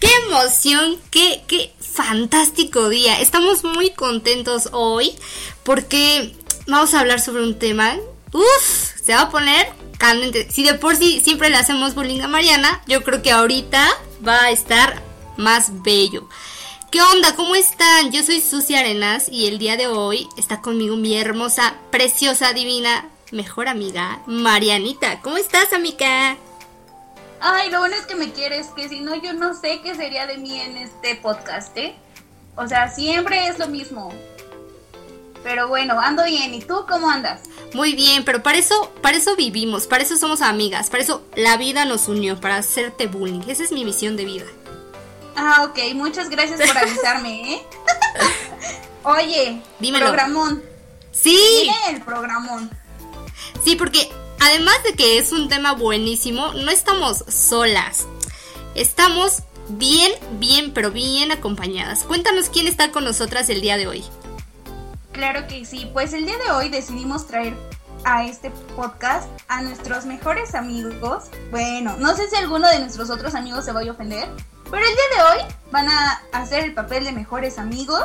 ¡Qué emoción! ¡Qué, qué fantástico día! Estamos muy contentos hoy porque vamos a hablar sobre un tema. ¡Uf! Se va a poner candente. Si de por sí siempre le hacemos bullying a Mariana, yo creo que ahorita va a estar más bello. ¿Qué onda? ¿Cómo están? Yo soy Susi Arenas y el día de hoy está conmigo mi hermosa, preciosa, divina, mejor amiga, Marianita. ¿Cómo estás, amiga? Ay, lo bueno es que me quieres, que si no, yo no sé qué sería de mí en este podcast, ¿eh? O sea, siempre es lo mismo. Pero bueno, ando bien. ¿Y tú cómo andas? Muy bien, pero para eso, para eso vivimos, para eso somos amigas, para eso la vida nos unió, para hacerte bullying. Esa es mi misión de vida. Ah, ok, muchas gracias por avisarme, ¿eh? Oye, Dímelo. programón. Sí. Dime el programón. Sí, porque además de que es un tema buenísimo, no estamos solas. Estamos bien, bien, pero bien acompañadas. Cuéntanos quién está con nosotras el día de hoy. Claro que sí, pues el día de hoy decidimos traer a este podcast a nuestros mejores amigos. Bueno, no sé si alguno de nuestros otros amigos se vaya a ofender, pero el día de hoy van a hacer el papel de mejores amigos.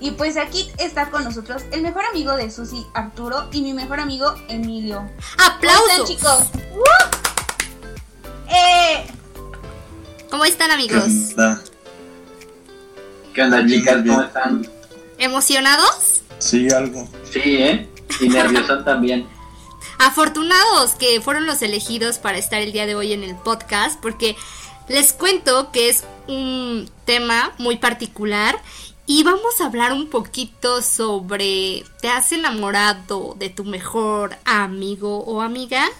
Y pues aquí está con nosotros el mejor amigo de Susi, Arturo, y mi mejor amigo, Emilio. ¡Aplausos! ¿Cómo están, chicos? ¡Uh! Eh, ¿Cómo están, amigos? ¿Qué onda? ¿Qué onda, chicas? ¿Cómo están? ¿Emocionados? Sí, algo. Sí, ¿eh? Y nervioso también. Afortunados que fueron los elegidos para estar el día de hoy en el podcast, porque les cuento que es un tema muy particular y vamos a hablar un poquito sobre ¿te has enamorado de tu mejor amigo o amiga?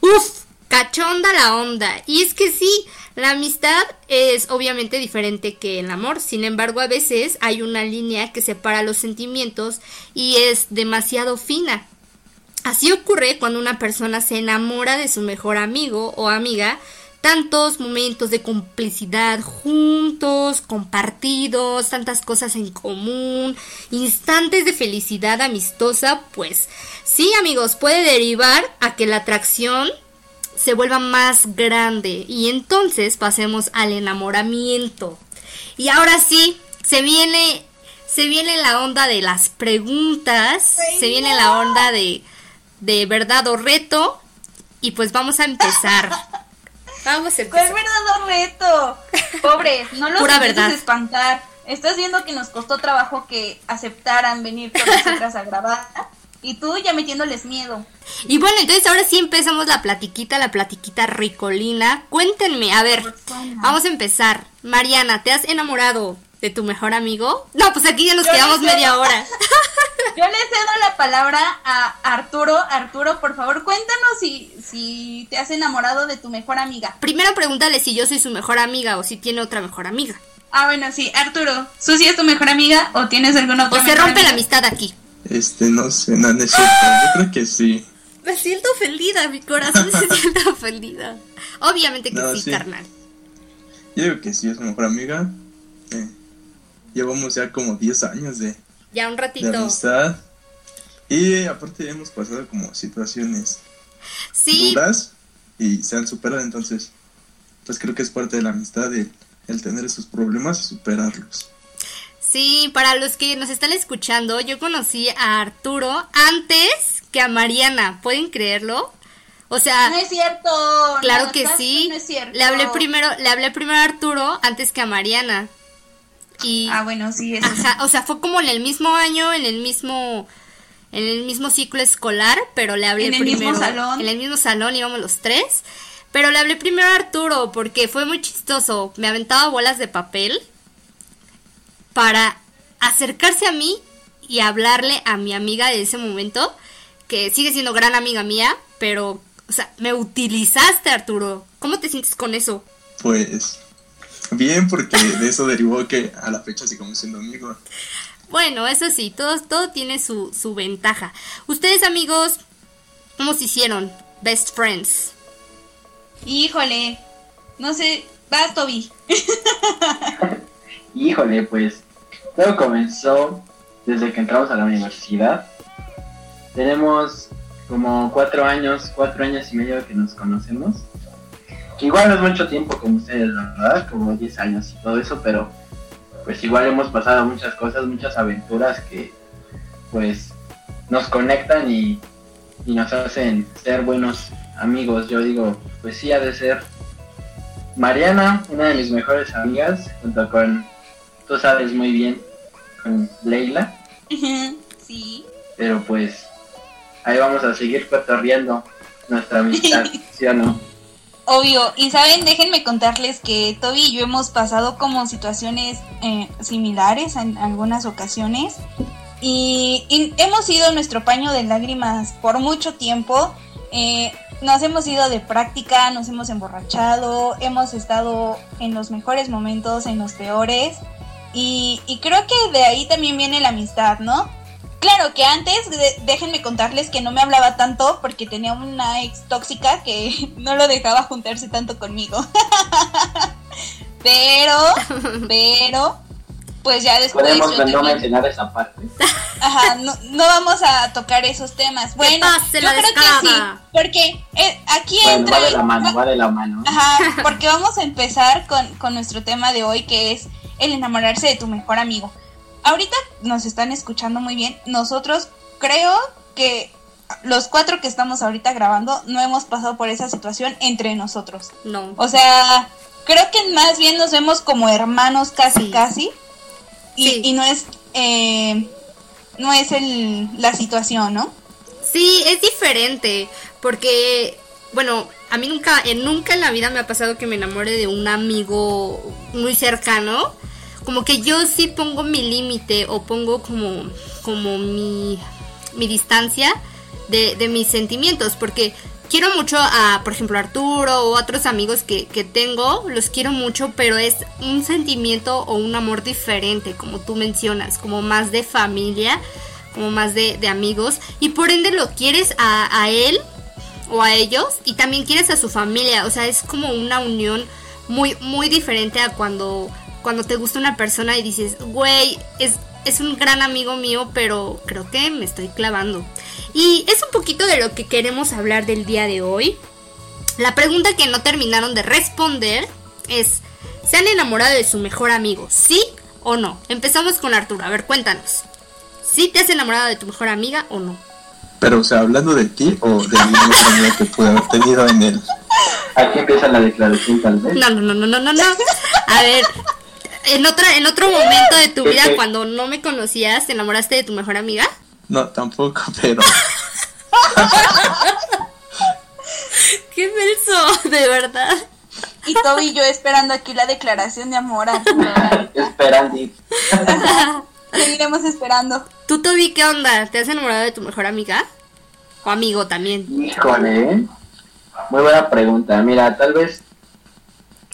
Uf, cachonda la onda. Y es que sí, la amistad es obviamente diferente que el amor. Sin embargo, a veces hay una línea que separa los sentimientos y es demasiado fina. Así ocurre cuando una persona se enamora de su mejor amigo o amiga. Tantos momentos de complicidad juntos, compartidos, tantas cosas en común, instantes de felicidad amistosa, pues sí amigos, puede derivar a que la atracción se vuelva más grande y entonces pasemos al enamoramiento. Y ahora sí, se viene se viene la onda de las preguntas, se viene la onda de de verdad o reto y pues vamos a empezar. Vamos a ¿Cuál empezar. verdadero reto? Pobres, no los Pura verdad. espantar. Estás viendo que nos costó trabajo que aceptaran venir con nosotras a grabar. Y tú ya metiéndoles miedo. Y bueno, entonces ahora sí empezamos la platiquita, la platiquita ricolina. Cuéntenme, a ver, vamos a empezar. Mariana, ¿te has enamorado de tu mejor amigo? No, pues aquí ya nos quedamos media hora. Yo le cedo la palabra a Arturo. Arturo, por favor, cuéntanos si, si te has enamorado de tu mejor amiga. Primero pregúntale si yo soy su mejor amiga o si tiene otra mejor amiga. Ah, bueno, sí. Arturo, ¿Susi es tu mejor amiga o tienes alguna otra O se rompe la amistad aquí. Este, no sé, no, no es cierto. Yo creo que sí. Me siento ofendida, mi corazón se siente ofendida. Obviamente que No, sí, sí. carnal. Yo digo que sí es mi mejor amiga. Eh, llevamos ya como 10 años de, Ya un de ratito. amistad. Y aparte hemos pasado como situaciones Sí, duras y se han superado. Entonces, pues creo que es parte de la amistad el, el tener esos problemas y superarlos. Sí, para los que nos están escuchando, yo conocí a Arturo antes que a Mariana, ¿pueden creerlo? O sea, No es cierto. claro no, que sí. No es cierto. Le hablé primero, le hablé primero a Arturo antes que a Mariana. Y Ah, bueno, sí, eso ajá, o sea, fue como en el mismo año, en el mismo en el mismo ciclo escolar, pero le hablé En el mismo primero salón. en el mismo salón íbamos los tres. Pero le hablé primero a Arturo porque fue muy chistoso. Me aventaba bolas de papel para acercarse a mí y hablarle a mi amiga de ese momento, que sigue siendo gran amiga mía, pero, o sea, me utilizaste, Arturo. ¿Cómo te sientes con eso? Pues bien, porque de eso derivó que a la fecha sigamos siendo amigos. Bueno, eso sí, todo, todo tiene su, su ventaja. Ustedes, amigos, ¿cómo se hicieron? Best friends. Híjole. No sé. Vas, Toby. Híjole, pues todo comenzó desde que entramos a la universidad. Tenemos como cuatro años, cuatro años y medio que nos conocemos. Que igual no es mucho tiempo como ustedes, ¿verdad? Como 10 años y todo eso, pero pues igual hemos pasado muchas cosas, muchas aventuras que pues nos conectan y, y nos hacen ser buenos amigos. Yo digo, pues sí ha de ser Mariana, una de mis mejores amigas, junto con, tú sabes muy bien, con Leila. Sí. Pero pues ahí vamos a seguir cotorreando nuestra amistad, ¿sí o no? Obvio, y saben, déjenme contarles que Toby y yo hemos pasado como situaciones eh, similares en algunas ocasiones y, hemos sido nuestro paño de lágrimas por mucho tiempo. Eh, nos hemos ido de práctica, nos hemos emborrachado, hemos estado en los mejores momentos, en los peores y creo que de ahí también viene la amistad, ¿no? Claro que antes, de- déjenme contarles que no me hablaba tanto porque tenía una ex tóxica que no lo dejaba juntarse tanto conmigo. pero, pero, pues ya después Podemos no mencionar esa parte. Ajá, no, no vamos a tocar esos temas. Bueno, pase yo creo que sí, porque eh, aquí Bueno, entra... va de la mano, va de la mano. Ajá, porque vamos a empezar con, con nuestro tema de hoy, que es el enamorarse de tu mejor amigo. Ahorita nos están escuchando muy bien. Nosotros creo que los cuatro que estamos ahorita grabando no hemos pasado por esa situación entre nosotros. No. O sea, creo que más bien nos vemos como hermanos casi Sí. casi. Y, Sí. y no es eh, no es el, la situación, ¿no? Sí, es diferente, porque, bueno, a mí nunca, en nunca en la vida me ha pasado que me enamore de un amigo muy cercano. Como que yo sí pongo mi límite o pongo como, como mi, mi distancia de, de mis sentimientos, porque quiero mucho a, por ejemplo, Arturo o otros amigos que, que tengo, los quiero mucho, pero es un sentimiento o un amor diferente, como tú mencionas, como más de familia, como más de, de amigos, y por ende lo quieres a, a él o a ellos, y también quieres a su familia, o sea, es como una unión muy, muy diferente a cuando, cuando te gusta una persona y dices, güey, es, es un gran amigo mío, pero creo que me estoy clavando. Y es un poquito de lo que queremos hablar del día de hoy. La pregunta que no terminaron de responder es, ¿se han enamorado de su mejor amigo? ¿Sí o no? Empezamos con Arturo, a ver, cuéntanos. ¿Sí te has enamorado de tu mejor amiga o no? Pero, o sea, hablando de ti o de mi mejor amigo que pude haber tenido en el... Aquí empieza la declaración tal vez. No, no, no, no, no, no, no. A ver, en otra, en otro momento de tu vida, cuando no me conocías, ¿te enamoraste de tu mejor amiga? No, tampoco, pero... ¡Qué menso! De verdad. Y Toby y yo esperando aquí la declaración de amor. Esperando. Seguiremos esperando. ¿Tú, Toby, qué onda? ¿Te has enamorado de tu mejor amiga? O amigo también. Híjole, ¿eh? muy buena pregunta. Mira, tal vez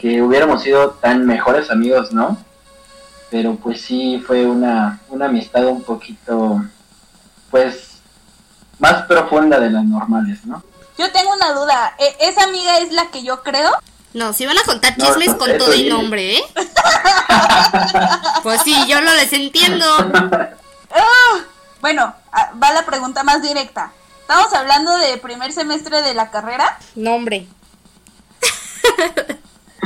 que hubiéramos sido tan mejores amigos, ¿no? Pero pues sí fue una, una amistad un poquito, pues, más profunda de las normales, ¿no? Yo tengo una duda. ¿e- ¿Esa amiga es la que yo creo? No, si van a contar chismes no, con todo y nombre, ¿eh? Pues sí, yo lo desentiendo. ¡Ah! Bueno, ah, va la pregunta más directa. ¿Estamos hablando de primer semestre de la carrera? Nombre.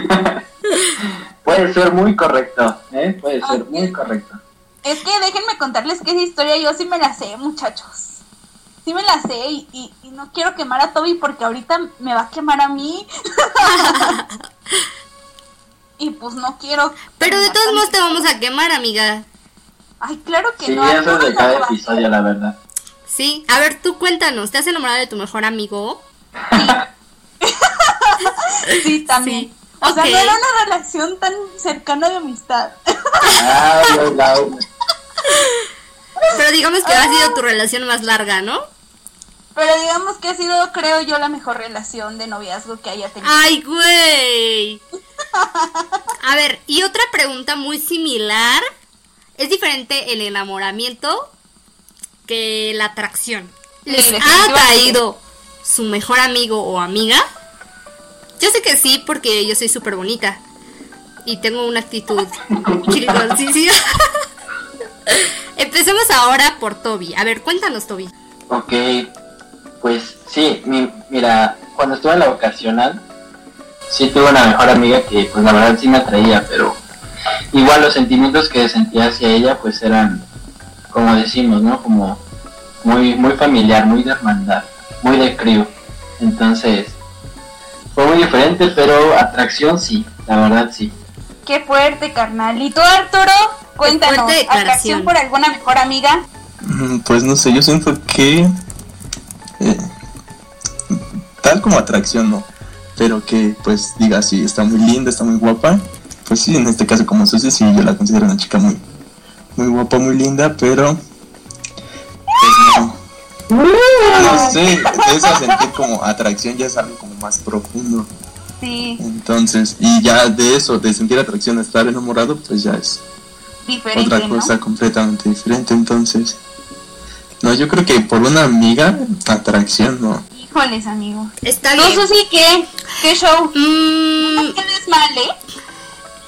Puede ser muy correcto, ¿eh? Puede ser muy correcto. Es que déjenme contarles que esa historia yo sí me la sé, muchachos. Sí me la sé y, y- y no quiero quemar a Toby porque ahorita me va a quemar a mí. y pues no quiero. Pero de todos modos te vamos a quemar, amiga. Ay, claro que Sí, no. eso es de no cada episodio, la verdad. Sí. A ver, tú cuéntanos. ¿Te has enamorado de tu mejor amigo? hacer. Sí, también. Sí. O sea, no era una relación tan cercana de amistad. Ah, Pero digamos que ha sido tu relación más larga, ¿no? Pero digamos que ha sido, creo yo, la mejor relación de noviazgo que haya tenido. ¡Ay, güey! A ver, y otra pregunta muy similar. ¿Es diferente el enamoramiento que la atracción? ¿Les ha atraído su mejor amigo o amiga? Yo sé que sí, porque yo soy súper bonita. Y tengo una actitud chiriconcísima. Empecemos ahora por Toby. A ver, cuéntanos, Toby. Ok, pues sí, mi- mira, cuando estuve en la vocacional, sí tuve una mejor amiga que pues la verdad sí me atraía, pero igual los sentimientos que sentía hacia ella pues eran, como decimos, ¿no? Como muy, muy familiar, muy de hermandad, muy de crío. Entonces, fue muy diferente, pero atracción sí, la verdad sí. Qué fuerte, carnal. ¿Y tú, Arturo? Cuéntanos. ¿atracción por alguna mejor amiga? Mm, Pues no sé, yo siento que eh, tal como atracción no, pero que pues diga sí, está muy linda, está muy guapa, pues sí, en este caso como Susi, sí, yo la considero una chica muy, muy guapa, muy linda, pero no, no sé, eso a sentir como atracción ya es algo como más profundo, Sí, entonces, y ya de eso, de sentir atracción a estar enamorado, pues ya es diferente, otra ¿no? cosa completamente diferente, entonces. No, yo creo que por una amiga, atracción, no. Híjoles, amigo. Está ¿Tú, bien. Susi, qué? ¿Qué show? Mm, No mal, ¿eh?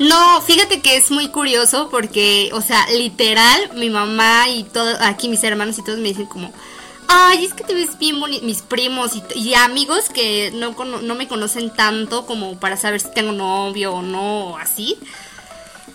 No, fíjate que es muy curioso porque, o sea, literal, mi mamá y todo, aquí mis hermanos y todos me dicen como, ay, es que te ves bien bonito, mis primos y, amigos que no, no me conocen tanto como para saber si tengo novio o no, o así,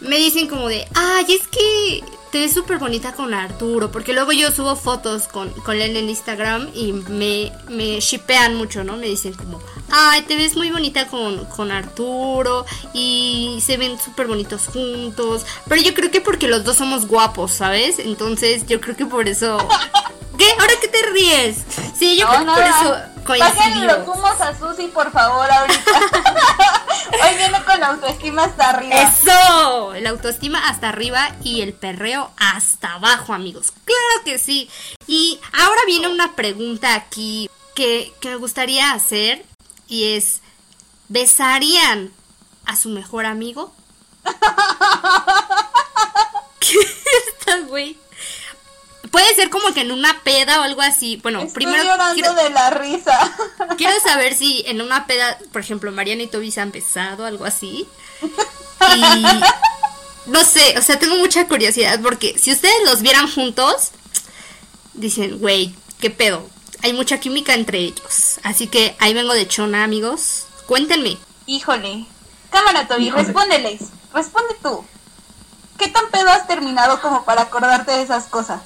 me dicen como de, ay, es que te ves súper bonita con Arturo, porque luego yo subo fotos con, con él en Instagram y me, me shipean mucho, ¿no? Me dicen como, ay, te ves muy bonita con, con Arturo y se ven súper bonitos juntos, pero yo creo que porque los dos somos guapos, ¿sabes? Entonces yo creo que por eso... ¿Qué? ¿Ahora qué te ríes? Sí, yo creo que por eso Pásenle los humos a Susi, por favor, ahorita. Hoy viene con la autoestima hasta arriba. Eso, la autoestima hasta arriba y el perreo hasta abajo, amigos. Claro que sí. Y ahora viene una pregunta aquí que, que me gustaría hacer y es, ¿besarían a su mejor amigo? ¿Qué está, güey? Puede ser como que en una peda o algo así. Bueno, Estoy primero llorando quiero, de la risa. quiero saber si en una peda, por ejemplo, Mariana y Toby se han besado, algo así. Y no sé, o sea, tengo mucha curiosidad porque si ustedes los vieran juntos, dicen, güey, qué pedo. Hay mucha química entre ellos. Así que ahí vengo de chona, amigos. Cuéntenme. Híjole. Cámara, Toby, Híjole. respóndeles. Responde tú. ¿Qué tan pedo has terminado como para acordarte de esas cosas?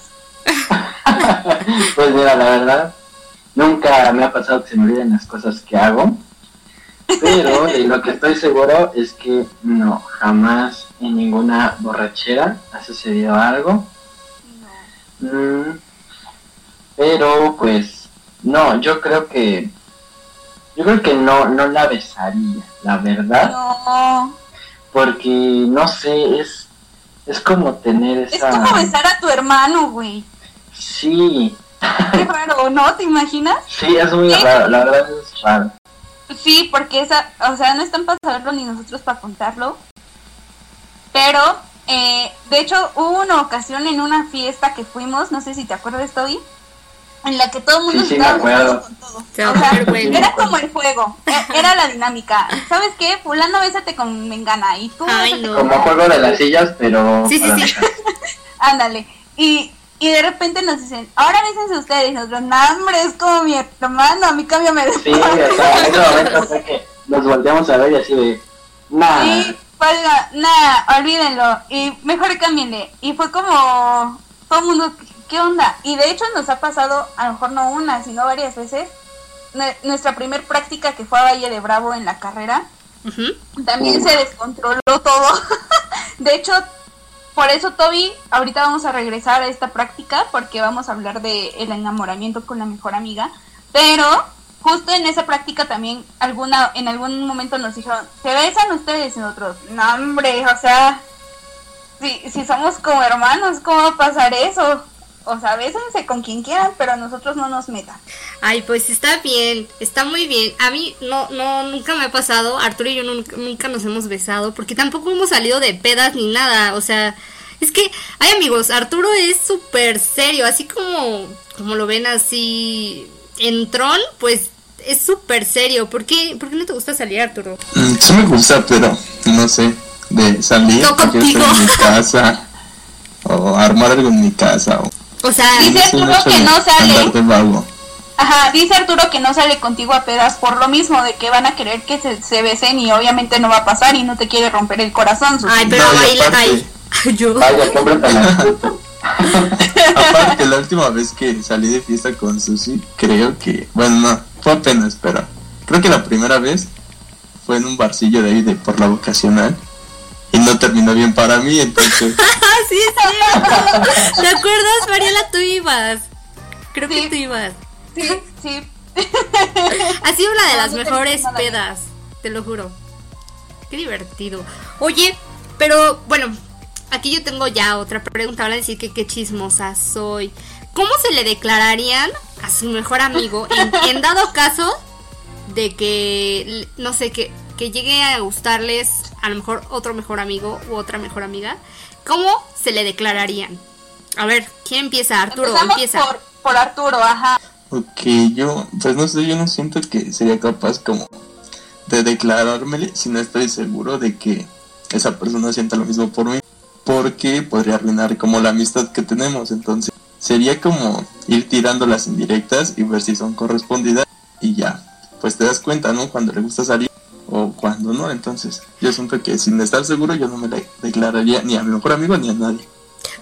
pues mira, la verdad, nunca me ha pasado que se me olviden las cosas que hago. Pero de lo que estoy seguro es que no, jamás en ninguna borrachera ha sucedido algo. Mm, pero pues, no, yo creo que, yo creo que no, no la besaría, la verdad, No. porque no sé, es, es como tener Es esa, como besar a tu hermano, güey. Sí, Qué raro, ¿no? ¿Te imaginas? sí, es muy ¿Sí? raro, la verdad es raro. Sí, porque esa, o sea, no están para saberlo ni nosotros para contarlo. Pero, eh, de hecho, hubo una ocasión en una fiesta que fuimos, no sé si te acuerdas, Toby, en la que todo el mundo Sí, sí, estaba acuerdo. besando con todo. Va O sea, era como el juego, e- era la dinámica. ¿Sabes qué? Fulano, bésate con Mengana y tú Ay, bésate no. con Como juego de las sillas, pero... Sí, sí, sí. Ándale. Y, y de repente nos dicen, ahora bésense ustedes. Y nosotros, no, hombre, es como mi hermano, a mí cámbiame de Sí, o sea, en ese momento fue que nos volteamos a ver y así de... Nah, Sí, valga, nada, olvídenlo. Y mejor cámbienle. Y fue como todo el mundo, ¿qué- ¿qué onda? Y de hecho nos ha pasado, a lo mejor no una, sino varias veces. Nue- Nuestra primer práctica que fue a Valle de Bravo en la carrera, también se descontroló todo. de hecho, por eso Toby, ahorita vamos a regresar a esta práctica porque vamos a hablar de el enamoramiento con la mejor amiga. Pero justo en esa práctica también alguna en algún momento nos dijeron, ¿se besan ustedes? Y nosotros, no hombre, o sea, si, si somos como hermanos, ¿cómo va a pasar eso? O sea, bésense con quien quieran, pero a nosotros no nos metan. Ay, pues está bien, está muy bien. A mí no, no, nunca me ha pasado. Arturo y yo nunca, nunca nos hemos besado porque tampoco hemos salido de pedas ni nada. O sea, es que, ay amigos, Arturo es súper serio, así como, como lo ven así en Tron, pues es súper serio. ¿Por qué, ¿Por qué no te gusta salir, Arturo? Mm, Sí me gusta, pero no sé, de salir, estar contigo. en mi casa, o armar algo en mi casa, o O sea, Dice Arturo que no sale. Ajá, dice Arturo que no sale contigo a pedas por lo mismo, de que van a querer que se, se besen y obviamente no va a pasar y no te quiere romper el corazón. Susi. Ay, pero No, y baila, aparte- ay, yo. Vaya. Aparte, la última vez que salí de fiesta con Susi, creo que, bueno, no, fue apenas, pero creo que la primera vez fue en un barcillo de ahí de por la vocacional y no terminó bien para mí, entonces, Sí, sí. ¿Te acuerdas, Mariela? Tú ibas. Creo que tú ibas. Sí, sí. Ha sido una de No, las mejores pedas, te lo juro. Qué divertido. Oye, pero bueno, aquí yo tengo ya otra pregunta. Van a decir que qué chismosa soy. ¿Cómo se le declararían a su mejor amigo en, en dado caso de que, no sé, que, que llegue a gustarles a lo mejor otro mejor amigo u otra mejor amiga? ¿Cómo se le declararían? A ver, ¿quién empieza? Arturo, Empezamos empieza. por, por Arturo, ajá. ok, yo, pues no sé, yo no siento que sería capaz como de declarármele si no estoy seguro de que esa persona sienta lo mismo por mí, porque podría arruinar como la amistad que tenemos, entonces sería como ir tirando las indirectas y ver si son correspondidas y ya, pues te das cuenta, ¿no? Cuando le gusta salir o cuando no, entonces yo siento que sin estar seguro yo no me la declararía ni a mi mejor amigo ni a nadie.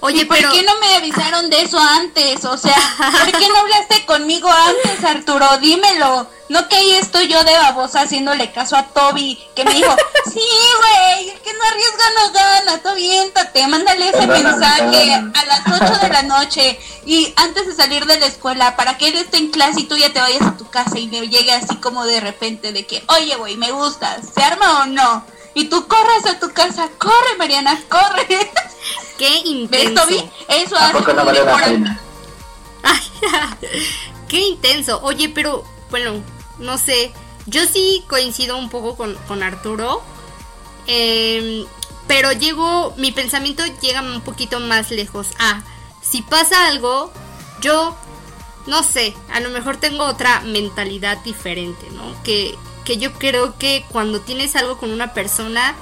Oye, ¿Por pero... qué no me avisaron de eso antes? O sea, ¿por qué no hablaste conmigo antes, Arturo? Dímelo. No que ahí estoy yo de babosa haciéndole caso a Toby, que me dijo, sí, güey, el que no arriesga no gana, tú aviéntate, mándale ese mensaje a las 8 de la noche y antes de salir de la escuela, para que él esté en clase y tú ya te vayas a tu casa y le llegue así como de repente de que, oye, güey, me gustas, ¿se arma o no? Y tú corres a tu casa, corre, Mariana, corre. Qué ¿Ves, intenso. Toby? Eso ¿A hace poco no un vale la mejor pena? Ay, qué intenso. Oye, pero bueno, no sé. Yo sí coincido un poco con, con Arturo. Em, pero llego, mi pensamiento llega un poquito más lejos. Ah, si pasa algo, yo no sé, a lo mejor tengo otra mentalidad diferente, ¿no? Que, que yo creo que cuando tienes algo con una persona,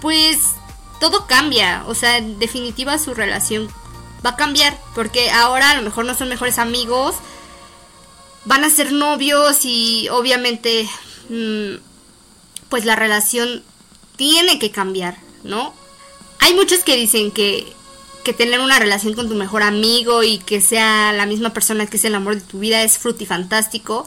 pues todo cambia. O sea, en definitiva su relación va a cambiar. Porque ahora a lo mejor no son mejores amigos. Van a ser novios y obviamente mm, pues la relación tiene que cambiar, ¿no? Hay muchos que dicen que, que tener una relación con tu mejor amigo y que sea la misma persona que es el amor de tu vida es frutifantástico.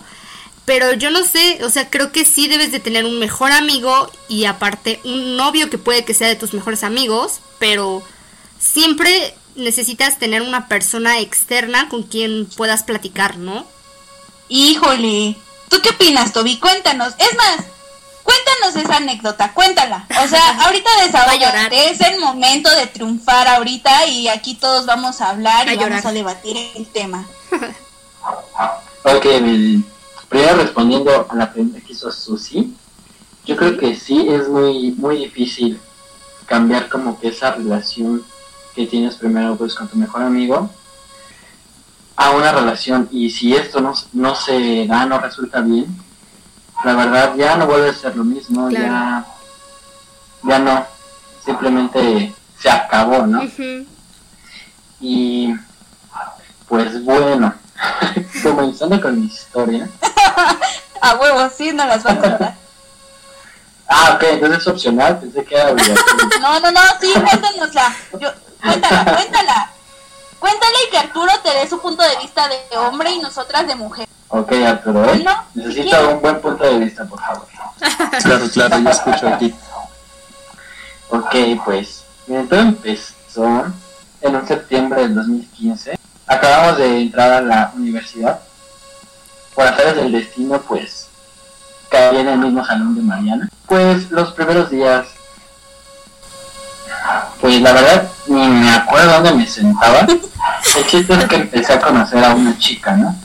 Pero yo no sé, o sea, creo que sí debes de tener un mejor amigo y aparte un novio que puede que sea de tus mejores amigos, pero siempre necesitas tener una persona externa con quien puedas platicar, ¿no? Híjole. ¿Tú qué opinas, Toby? Cuéntanos. Es más, cuéntanos esa anécdota, cuéntala. O sea, ahorita desahogate, es el momento de triunfar ahorita y aquí todos vamos a hablar y vamos a debatir el tema. Ok, mi- primero respondiendo a la pregunta que hizo Susi, yo creo que sí es muy, muy difícil cambiar como que esa relación que tienes primero pues con tu mejor amigo a una relación y si esto no, no se da, no resulta bien, la verdad ya no vuelve a ser lo mismo, Claro. ya, ya no, simplemente se acabó, ¿no? Y pues bueno, comenzando con mi historia. A huevo, sí, no las va a contar. Ah, ok, entonces es opcional, pensé que era. No, no, no, sí, cuéntanosla. Yo, cuéntala, cuéntala. Cuéntale y que Arturo te dé su punto de vista de hombre y nosotras de mujer. Ok, Arturo, ¿eh? Bueno, Necesito ¿quién? un buen punto de vista, por favor. Claro, claro, yo escucho aquí. Ok, pues, miren, todo empezó en un septiembre del 2015. Acabamos de entrar a la universidad. Por azares del destino, pues, caí en el mismo salón de Mariana. Pues, los primeros días, pues, la verdad, ni me acuerdo dónde me sentaba. El chiste es que empecé a conocer a una chica, ¿no?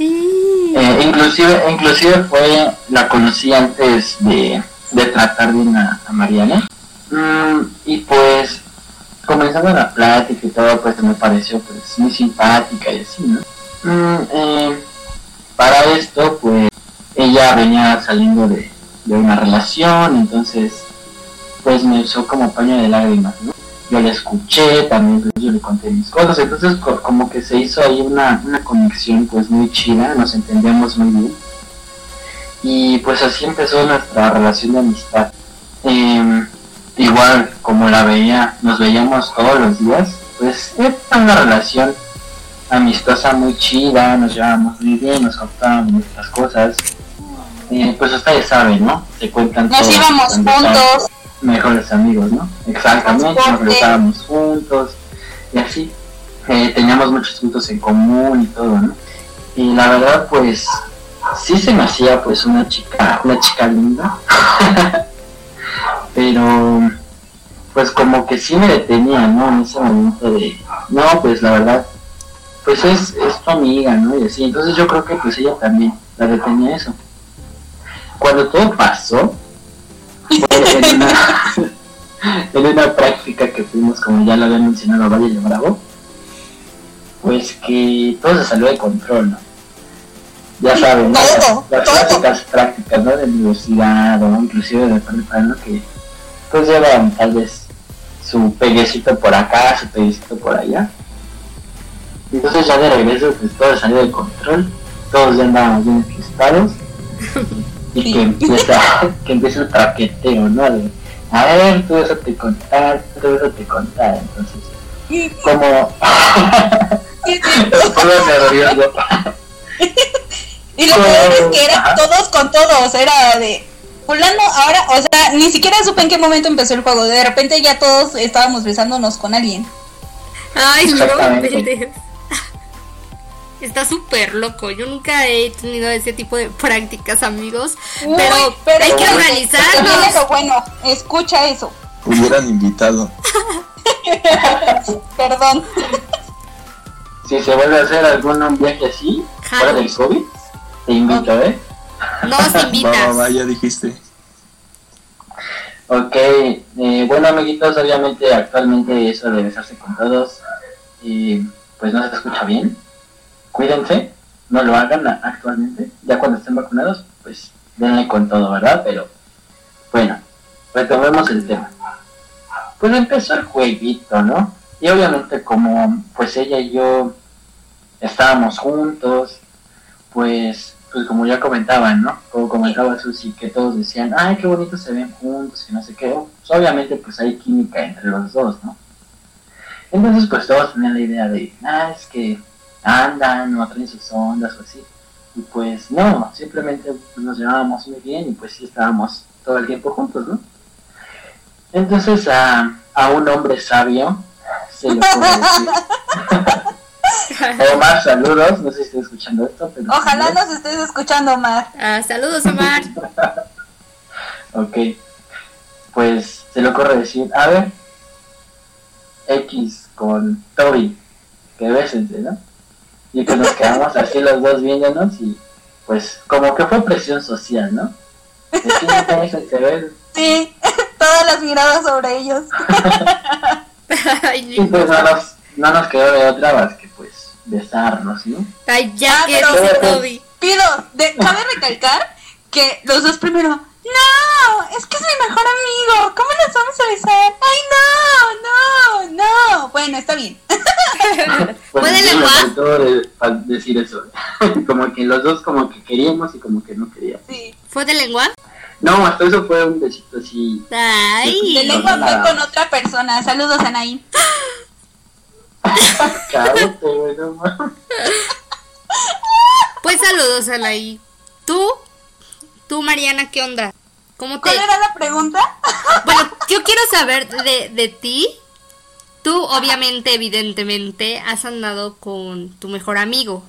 Eh, inclusive, inclusive fue, la conocí antes de, de tratar bien a, a Mariana. Mm, y pues, comenzando la plática y todo, pues me pareció pues muy simpática y así, ¿no? Mm, eh, para esto, pues, ella venía saliendo de, de una relación, entonces, pues me usó como paño de lágrimas, ¿no? yo le escuché, también pues, yo le conté mis cosas, entonces co- como que se hizo ahí una, una conexión pues muy chida, nos entendíamos muy bien. Y pues así empezó nuestra relación de amistad. Em, igual como la veía, nos veíamos todos los días, pues era una relación amistosa muy chida, nos llevábamos muy bien, nos contábamos nuestras cosas. Eh, pues ustedes saben, ¿no? Se cuentan Nos todo íbamos juntos. Mejores amigos, ¿no? Exactamente, nos regresábamos juntos y así. Eh, teníamos muchos puntos en común y todo, ¿no? Y la verdad, pues, sí se me hacía pues una chica, una chica linda. Pero, pues como que sí me detenía, ¿no? En ese momento de, no, pues la verdad, pues es, es tu amiga, ¿no? Y así, entonces yo creo que pues ella también la detenía eso. Cuando todo pasó, fue en una, en una práctica que fuimos, como ya lo había mencionado a Valle de Bravo, pues que todo se salió de control, ¿no? Ya saben, las, las clásicas prácticas, ¿no? De universidad o inclusive de prepa, ¿no? Que pues llevan tal vez su peguecito por acá, su peguecito por allá. Entonces ya de regreso pues todo salió de control, todos ya andábamos bien enfiestados y Sí. que empieza, que empieza el traqueteo, ¿no? De, a ver, tú eso te contar, tú eso te contar, entonces como todo nervioso. Y lo peor es que era todos con todos, era de fulano, ahora, o sea, ni siquiera supe en qué momento empezó el juego, de repente ya todos estábamos besándonos con alguien. Ay, no. Está súper loco. Yo nunca he tenido ese tipo de prácticas, amigos. Uy, pero, pero hay que organizarnos. lo bueno, escucha eso, Hubieran invitado. perdón. Si se vuelve a hacer algún viaje así, Jalo. fuera del COVID, te invito, ¿eh? Nos Va, va, invitas. va, ya dijiste. Ok, eh, bueno amiguitos, obviamente actualmente eso de besarse con todos, eh, pues no se escucha bien. Cuídense, no lo hagan actualmente. Ya cuando estén vacunados, pues denle con todo, ¿verdad? Pero bueno, retomemos el tema. Pues empezó el jueguito, ¿no? Y obviamente como pues ella y yo estábamos juntos, pues pues como ya comentaban, ¿no? Como comentaba Susi, que todos decían, ay, qué bonito se ven juntos y no sé qué. Pues obviamente pues hay química entre los dos, ¿no? Entonces pues todos tenían la idea de, ah, es que andan o traen sus ondas o así. Y pues no, simplemente nos llevábamos muy bien y pues sí estábamos todo el tiempo juntos, ¿no? Entonces a, a un hombre sabio se le ocurre decir, Omar, saludos, no sé si estoy escuchando esto, pero... Ojalá nos estés escuchando, Omar. Ah, saludos, Omar. Ok, pues se le ocurre decir, a ver, X con Toby, que bésense, ¿no? Y pues nos quedamos así los dos viéndonos y pues como que fue presión social, ¿no? Que no ven. Sí, todas las miradas sobre ellos. Y pues no nos, no nos quedó de otra más que pues besarnos, ¿no? Ay, ya Ah, que pero-. Pido, de, cabe recalcar que los dos primero, no, es que es mi mejor amigo, ¿cómo nos vamos a besar? Ay, no, no, no. Bueno, está bien. Pues ¿Puede de- pa- decir eso. como que los dos como que queríamos y como que no queríamos. Sí. ¿Fue de lengua? No, hasta eso fue un besito así. De Ay. lengua fue con otra persona. Saludos, Anaí. Cállate, güey, no mames. Pues saludos, Alaí. ¿Tú? ¿Tú, Mariana, qué onda? ¿Cómo te...? ¿Cuál era la pregunta? Bueno, yo quiero saber de, de ti. Tú, obviamente, evidentemente, has andado con tu mejor amigo.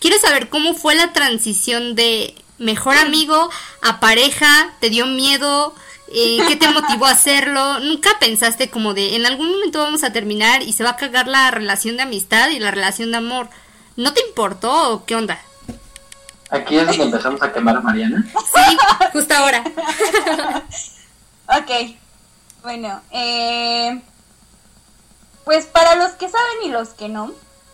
Quiero saber cómo fue la transición de mejor amigo a pareja. ¿Te dio miedo? Eh, ¿Qué te motivó a hacerlo? ¿Nunca pensaste como de en algún momento vamos a terminar y se va a cagar la relación de amistad y la relación de amor? ¿No te importó o qué onda? Aquí es donde empezamos a quemar a Mariana. Sí, justo ahora. Ok. Bueno, eh, pues para los que saben y los que no,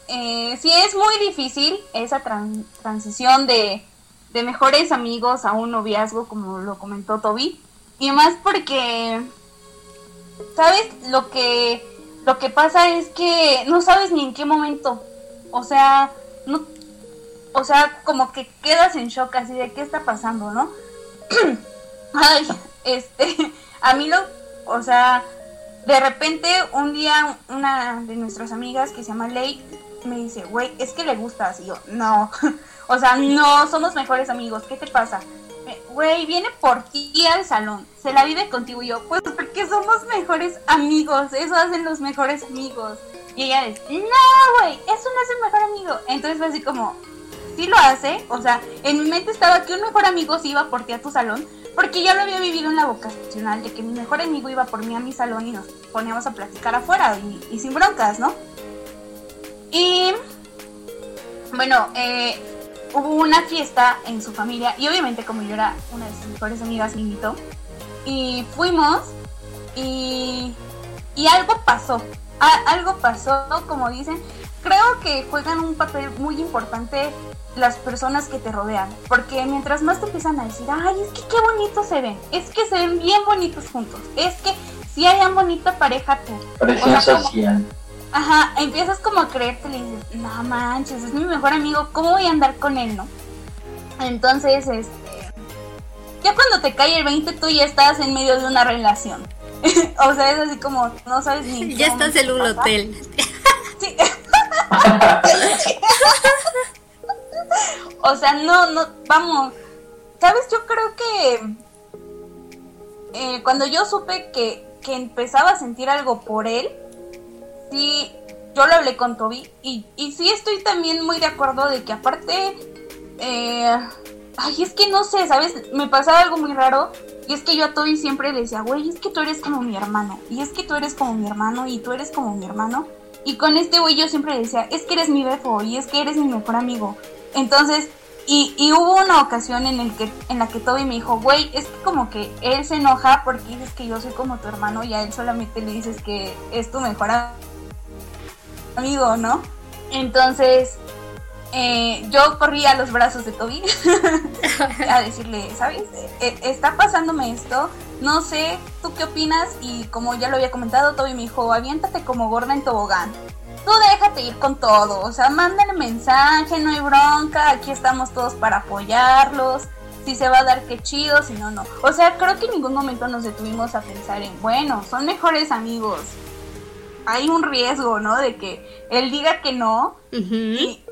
eh, sí es muy difícil esa tran- transición de, de mejores amigos a un noviazgo, como lo comentó Toby. Y más porque, ¿sabes? Lo que lo que pasa es que no sabes ni en qué momento. O sea, no, o sea, como que quedas en shock así de qué está pasando, ¿no? Ay, este, a mí lo, o sea, de repente un día una de nuestras amigas que se llama Ley me dice, güey, es que le gustas. Y yo, no, o sea, no, somos mejores amigos, ¿qué te pasa? Güey, viene por ti al salón, se la vive contigo y yo, pues porque somos mejores amigos, eso hacen los mejores amigos. Y ella dice, no, güey, eso no es el mejor amigo. Entonces fue así como, sí lo hace, o sea, en mi mente estaba que un mejor amigo se iba por ti a tu salón, porque ya lo había vivido en la vocacional, de que mi mejor amigo iba por mí a mi salón y nos poníamos a platicar afuera y, sin broncas, ¿no? Y bueno, eh, hubo una fiesta en su familia y obviamente como yo era una de sus mejores amigas me invitó y fuimos y, y algo pasó, algo pasó como dicen, creo que juegan un papel muy importante las personas que te rodean, porque mientras más te empiezan a decir, ay, es que qué bonitos se ven, es que se ven bien bonitos juntos, es que si hayan bonita pareja tú, Presión O sea, como- social. Ajá, empiezas como a creerte y dices, no manches, es mi mejor amigo, ¿cómo voy a andar con él, no? Entonces, este, ya cuando te cae el 20 tú ya estás en medio de una relación. o sea, es así como, no sabes ni... Ya estás en un hotel. Sí. o sea, no, no, vamos. ¿Sabes? Yo creo que eh, cuando yo supe que, que empezaba a sentir algo por él, sí, yo lo hablé con Toby y, y sí estoy también muy de acuerdo de que aparte, eh, ay, es que no sé, ¿sabes? Me pasaba algo muy raro y es que yo a Toby siempre le decía, güey, es que tú eres como mi hermano y es que tú eres como mi hermano y tú eres como mi hermano. Y con este güey yo siempre le decía, es que eres mi befo y es que eres mi mejor amigo. Entonces, y, hubo una ocasión en, el que, en la que Toby me dijo, güey, es que como que él se enoja porque dices que yo soy como tu hermano y a él solamente le dices que es tu mejor amigo, ¿no? Entonces, eh, yo corrí a los brazos de Toby a decirle, ¿sabes? Eh, está pasándome esto, no sé, ¿tú qué opinas? Y como ya lo había comentado, Toby me dijo, aviéntate como gorda en tobogán. Tú déjate ir con todo, o sea, mándale mensaje, no hay bronca, aquí estamos todos para apoyarlos. Si se va a dar, qué chido, si no, no. O sea, creo que en ningún momento nos detuvimos a pensar en, bueno, son mejores amigos. Hay un riesgo, ¿no? De que él diga que no y,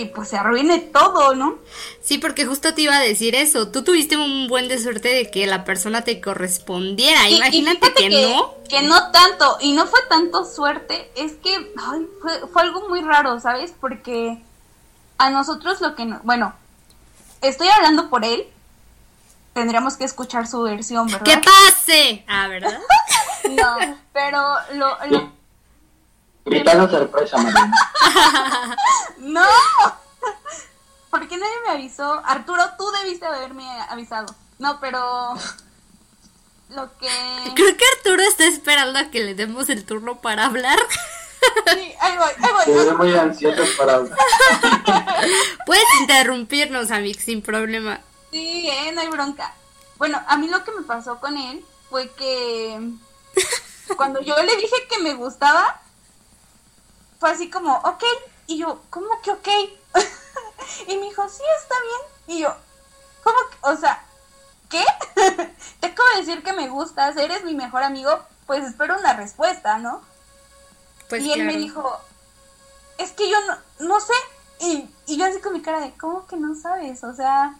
y pues se arruine todo, ¿no? Sí, porque justo te iba a decir eso. Tú tuviste un buen de suerte de que la persona te correspondiera. Imagínate fíjate que, no. Que no tanto, y no fue tanto suerte, es que ay, fue, fue algo muy raro, ¿sabes? Porque a nosotros lo que no, bueno, estoy hablando por él, tendríamos que escuchar su versión, ¿verdad? ¡Que pase! Ah, ¿verdad? No, pero lo, lo- Gritando sorpresa, Mariana. no, ¿por qué nadie me avisó? Arturo, tú debiste haberme avisado. No, pero lo que Creo que Arturo está esperando a que le demos el turno para hablar. sí, ahí voy, ahí voy. Se ve muy ansioso para hablar. Puedes interrumpirnos, Amix, sin problema. Sí, eh, no hay bronca. Bueno, a mí lo que me pasó con él fue que cuando yo le dije que me gustaba, fue así como, ok. Y yo, ¿cómo que ok? y me dijo, sí, está bien. Y yo, ¿cómo que? O sea, ¿qué? Te acabo de decir que me gustas, eres mi mejor amigo, pues espero una respuesta, ¿no? Pues y él me dijo, es que yo no, no sé. Y, y yo así con mi cara de, ¿cómo que no sabes? O sea.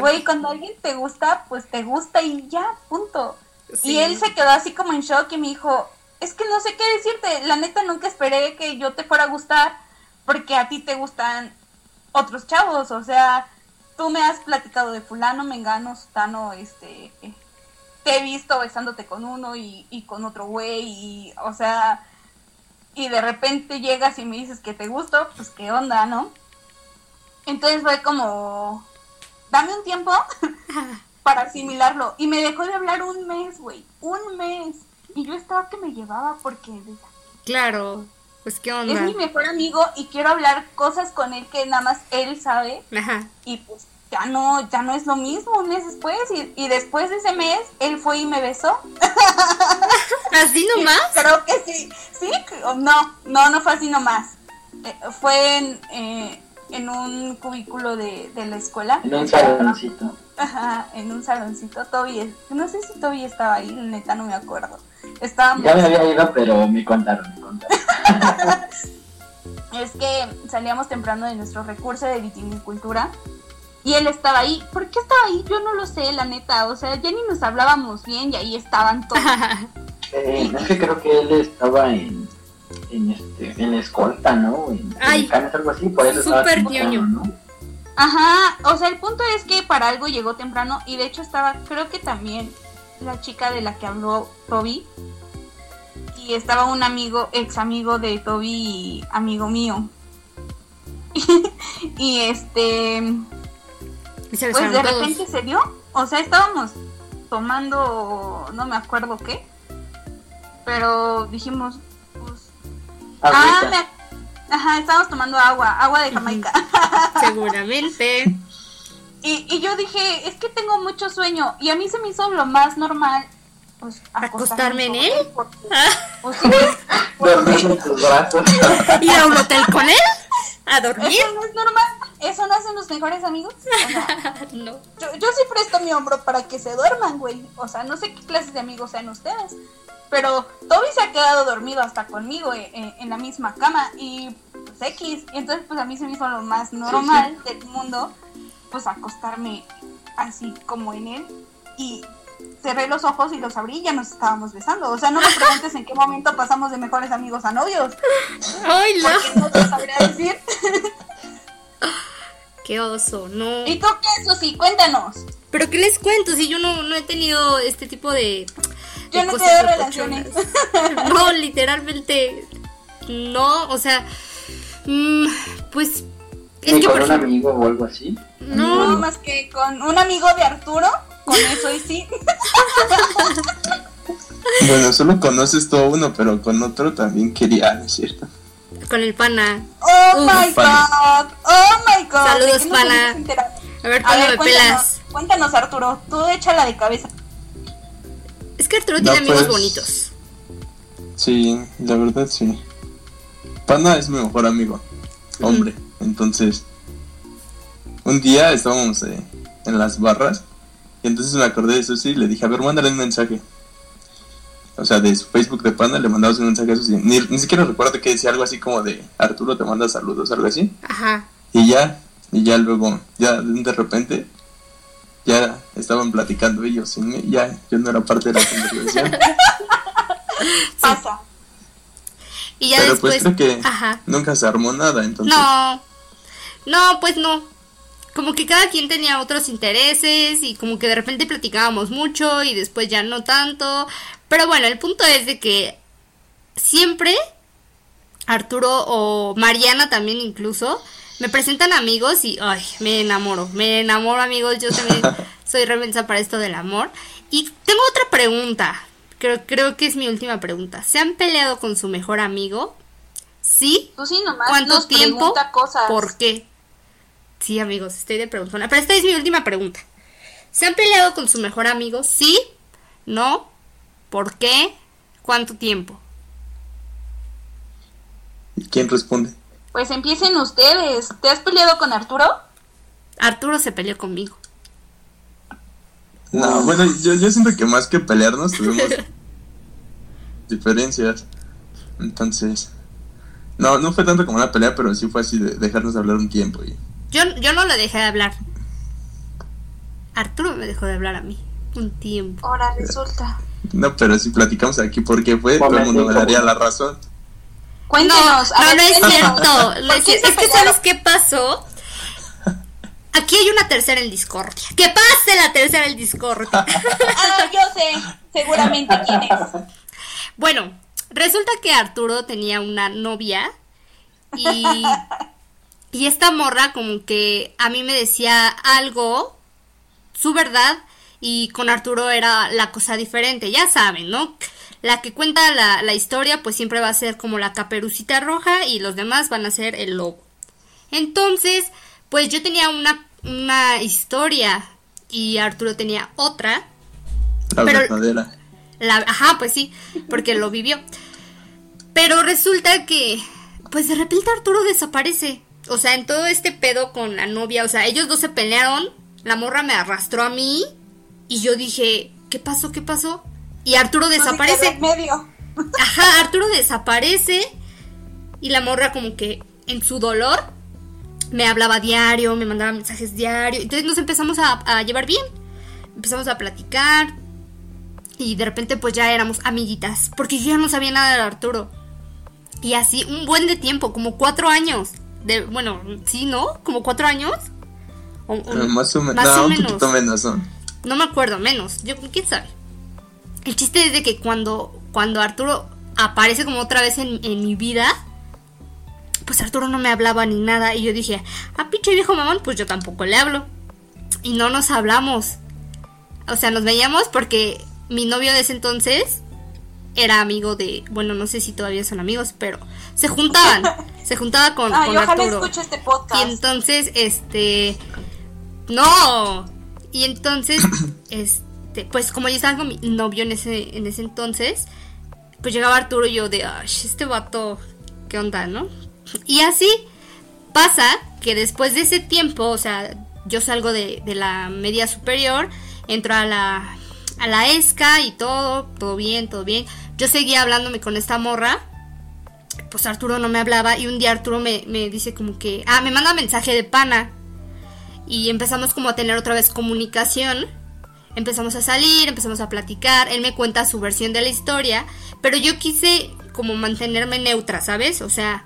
Güey, cuando alguien te gusta, pues te gusta y ya, punto. Sí. Y él se quedó así como en shock y me dijo, es que no sé qué decirte, la neta nunca esperé que yo te fuera a gustar porque a ti te gustan otros chavos, o sea, tú me has platicado de fulano, mengano, sutano, este, te he visto besándote con uno y, con otro güey y, o sea, y de repente llegas y me dices que te gusto, pues qué onda, ¿no? Entonces fue como, dame un tiempo para asimilarlo. Y me dejó de hablar un mes, güey. Un mes. Y yo estaba que me llevaba porque decía, Claro. Pues qué es onda. mi mejor amigo y quiero hablar cosas con él que nada más él sabe. Ajá. Y pues ya no, ya no es lo mismo un mes después. Y, y después de ese mes, él fue y me besó. ¿Así nomás? Creo que sí. ¿Sí? No, no, no fue así nomás. Eh, fue en, eh, en un cubículo de, de la escuela. En un saloncito. Ajá, en un saloncito. Toby, no sé si Toby estaba ahí, neta no me acuerdo. Estábamos... Ya me había ido, pero me contaron, me contaron. es que salíamos temprano de nuestro recurso de vitinicultura y él estaba ahí. ¿Por qué estaba ahí? Yo no lo sé, la neta. O sea, ya ni nos hablábamos bien y ahí estaban todos. Eh, es que creo que él estaba en, en, este, en la escolta, ¿no? En Ay, algo así, por eso estaba súper temprano. ¿no? Ajá, o sea, el punto es que para algo llegó temprano y de hecho estaba, creo que también la chica de la que habló Toby. Y estaba un amigo, ex amigo de Toby y amigo mío. y este, Y se pues de todos. repente se dio. O sea, estábamos tomando, no me acuerdo qué. Pero dijimos, pues, ah, me- ajá, estábamos tomando agua, agua de Jamaica. Seguramente. Y, y yo dije, es que tengo mucho sueño. Y a mí se me hizo lo más normal, pues, ¿Acostarme en él? porque- Ah, o sí, porque Dormir en tus brazos. ¿Ir a un hotel con él? ¿A dormir? eso no es normal. Eso no hacen los mejores amigos. O sea, No. yo, yo sí presto mi hombro para que se duerman, güey. O sea, no sé qué clases de amigos sean ustedes. Pero Toby se ha quedado dormido hasta conmigo eh, eh, en la misma cama. Y pues X. Y entonces pues a mí se me hizo lo más normal del mundo. Pues acostarme así como en él. Y cerré los ojos y los abrí y ya nos estábamos besando. O sea, no me preguntes en qué momento pasamos de mejores amigos a novios. Ay, no. Porque no te sabría decir. Qué oso, no. ¿Y tú qué, Susi? Cuéntanos. Pero ¿qué les cuento? Si yo no, no he tenido este tipo de. Yo de no he cosas tenido locochonas. relaciones. No, literalmente. No, o sea. mm, pues. Es Ni que con por un ejemplo. amigo o algo así. No, No, más que con un amigo de Arturo, con eso y sí. Bueno, solo conoces todo uno, pero con otro también quería, ¿no es cierto? con el pana. Oh Uf, my pana. god, oh my god. Saludos, ¿De qué nos pana. A ver, A ¿cuándo ver, me cuéntanos, pelas? cuéntanos Arturo, tú échala de cabeza. Es que Arturo No, tiene amigos pues. bonitos. Sí, la verdad sí. Pana es mi mejor amigo, hombre. Entonces, un día estábamos eh, en las barras y entonces me acordé de Susi y le dije, a ver, mándale un mensaje. O sea, de su Facebook de Pana le mandamos un mensaje a Susi. Ni, ni siquiera recuerdo que decía algo así como de Arturo te manda saludos, algo así. Ajá. Y ya, y ya luego, ya de repente, ya estaban platicando ellos sin mí, ya yo no era parte de la conversación. Pasa. Y ya Pero después. pues creo que Ajá. nunca se armó nada, entonces. No. No, pues no. Como que cada quien tenía otros intereses y como que de repente platicábamos mucho y después ya no tanto. Pero bueno, el punto es de que siempre Arturo o Mariana también incluso me presentan amigos y ay, me enamoro, me enamoro amigos, yo también soy remensa para esto del amor. Y tengo otra pregunta, creo, creo que es mi última pregunta. ¿Se han peleado con su mejor amigo? ¿Sí? Tú sí nomás ¿Cuánto nos tiempo? pregunta cosas. ¿Por qué? Sí, amigos, estoy de preguntona. Pero esta es mi última pregunta. ¿Se han peleado con su mejor amigo? ¿Sí? ¿No? ¿Por qué? ¿Cuánto tiempo? ¿Quién responde? Pues empiecen ustedes. ¿Te has peleado con Arturo? Arturo se peleó conmigo. No, bueno, yo, yo siento que más que pelearnos tuvimos diferencias. Entonces, no, no fue tanto como una pelea, pero sí fue así de dejarnos hablar un tiempo. Y, Yo, yo no lo dejé de hablar. Arturo me dejó de hablar a mí. Un tiempo. Ahora resulta. no, pero si platicamos aquí por qué fue, todo el mundo me daría la razón. Cuéntenos. no, a ver, no es cuéntanos. cierto. no ¿Por es cierto. que? ¿sabes qué pasó? Aquí hay una tercera en discordia. ¡Que pase la tercera en discordia! Ah, yo sé. Seguramente quién es. Bueno, resulta que Arturo tenía una novia y, y esta morra como que a mí me decía algo, su verdad, y con Arturo era la cosa diferente, ya saben, ¿no? La que cuenta la, la historia pues siempre va a ser como la caperucita roja y los demás van a ser el lobo. Entonces, pues yo tenía una, una historia y Arturo tenía otra. La Pero- verdadera. La, ajá, pues sí, porque lo vivió. Pero resulta que, pues de repente Arturo desaparece. O sea, en todo este pedo con la novia, o sea, ellos dos se pelearon, la morra me arrastró a mí y yo dije, ¿qué pasó? ¿Qué pasó? Y Arturo desaparece. En medio. Ajá, Arturo desaparece y la morra como que en su dolor me hablaba diario, me mandaba mensajes diario. Entonces nos empezamos a, a llevar bien. Empezamos a platicar. Y de repente pues ya éramos amiguitas. Porque yo ya no sabía nada de Arturo. Y así un buen de tiempo, como cuatro años. De, bueno, sí, ¿no? Como cuatro años. O- o- más o, me- más no, o un menos. poquito menos, ¿no? No me acuerdo, menos. Yo, quién sabe. El chiste es de que cuando, cuando Arturo aparece como otra vez en, en mi vida, pues Arturo no me hablaba ni nada. Y yo dije, a pinche viejo mamón, pues yo tampoco le hablo. Y no nos hablamos. O sea, nos veíamos porque mi novio de ese entonces era amigo de. Bueno, no sé si todavía son amigos, pero se juntaban. se juntaba con, Ay, con ojalá Arturo. escuche este podcast. Y entonces, este. No. Y entonces, este, pues como yo estaba con mi novio en ese, en ese entonces, pues llegaba Arturo y yo de, ay, este vato, ¿qué onda, no? Y así pasa que después de ese tiempo, o sea, yo salgo de, de la media superior, entro a la, a la ESCA y todo, todo bien, todo bien. Yo seguía hablándome con esta morra pues Arturo no me hablaba y un día Arturo me, me dice como que, ah, me manda mensaje de pana y empezamos como a tener otra vez comunicación, empezamos a salir, empezamos a platicar, él me cuenta su versión de la historia, pero yo quise como mantenerme neutra, ¿sabes? O sea,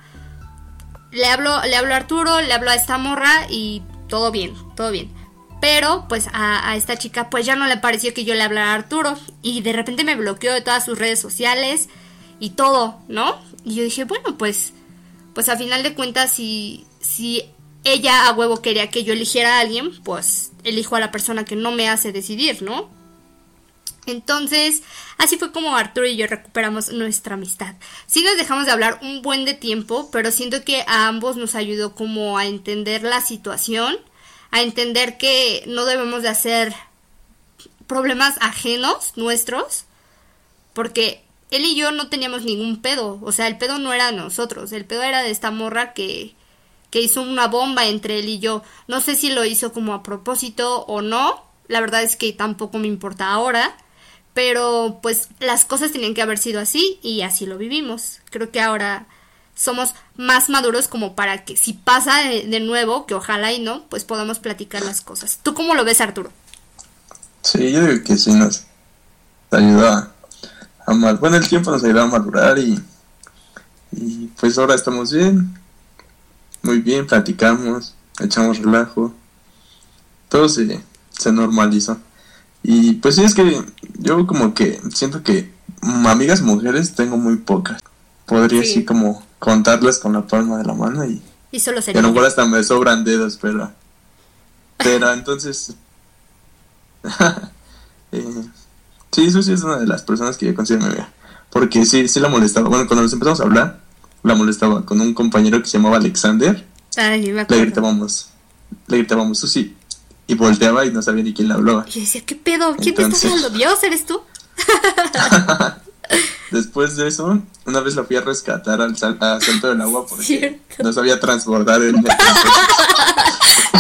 le hablo, le hablo a Arturo, le hablo a esta morra y todo bien, todo bien. Pero pues a, a esta chica pues ya no le pareció que yo le hablara a Arturo y de repente me bloqueó de todas sus redes sociales y todo, ¿no? Y yo dije, bueno, pues, pues a final de cuentas, si, si ella a huevo quería que yo eligiera a alguien, pues elijo a la persona que no me hace decidir, ¿no? Entonces, así fue como Arturo y yo recuperamos nuestra amistad. Sí nos dejamos de hablar un buen de tiempo, pero siento que a ambos nos ayudó como a entender la situación, a entender que no debemos de hacer problemas ajenos nuestros, porque él y yo no teníamos ningún pedo, o sea, el pedo no era nosotros, el pedo era de esta morra que, que hizo una bomba entre él y yo. No sé si lo hizo como a propósito o no, la verdad es que tampoco me importa ahora, pero pues las cosas tenían que haber sido así y así lo vivimos. Creo que ahora somos más maduros como para que si pasa de, de nuevo, que ojalá y no, pues podamos platicar las cosas. ¿Tú cómo lo ves, Arturo? Sí, yo digo que sí nos ayuda a. Bueno, el tiempo nos ayuda a madurar y, y pues ahora estamos bien. Muy bien, platicamos, echamos relajo. Todo se, se normalizó. Y pues sí, es que yo como que siento que amigas mujeres tengo muy pocas. Podría Sí. así como contarles con la palma de la mano y Y solo y a sería... lo mejor hasta me sobran dedos, pero. Pero entonces. eh, sí, Susi es una de las personas que yo considero mi amiga. Porque sí, sí la molestaba. Bueno, cuando nos empezamos a hablar, la molestaba con un compañero que se llamaba Alexander. Ay, me Le acuerdo. gritábamos, le gritábamos Susi. Y volteaba y no sabía ni quién le hablaba. Y yo decía, ¿qué pedo? ¿Quién te está Entonces- hablando? ¿Dios? ¿Eres tú? Después de eso, una vez la fui a rescatar al sal- a Salto del Agua porque Cierto. no sabía transbordar el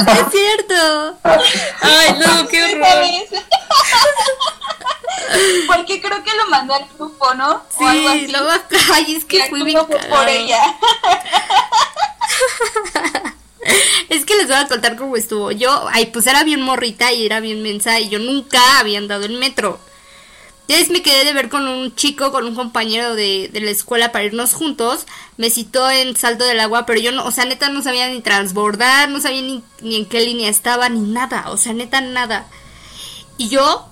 ¡Es cierto! ¡Ay, no, qué horror! Porque creo que lo mandó al grupo, ¿no? o algo Sí, así. luego, ay, es Y que fui bien por ella. Es que les voy a contar cómo estuvo. Yo, ay, pues era bien morrita y era bien mensa y yo nunca había andado en metro. Entonces me quedé de ver con un chico, con un compañero de, de la escuela para irnos juntos. Me citó en Salto del Agua, pero yo no, o sea, neta no sabía ni transbordar, no sabía ni, ni en qué línea estaba, ni nada, o sea, neta nada. Y yo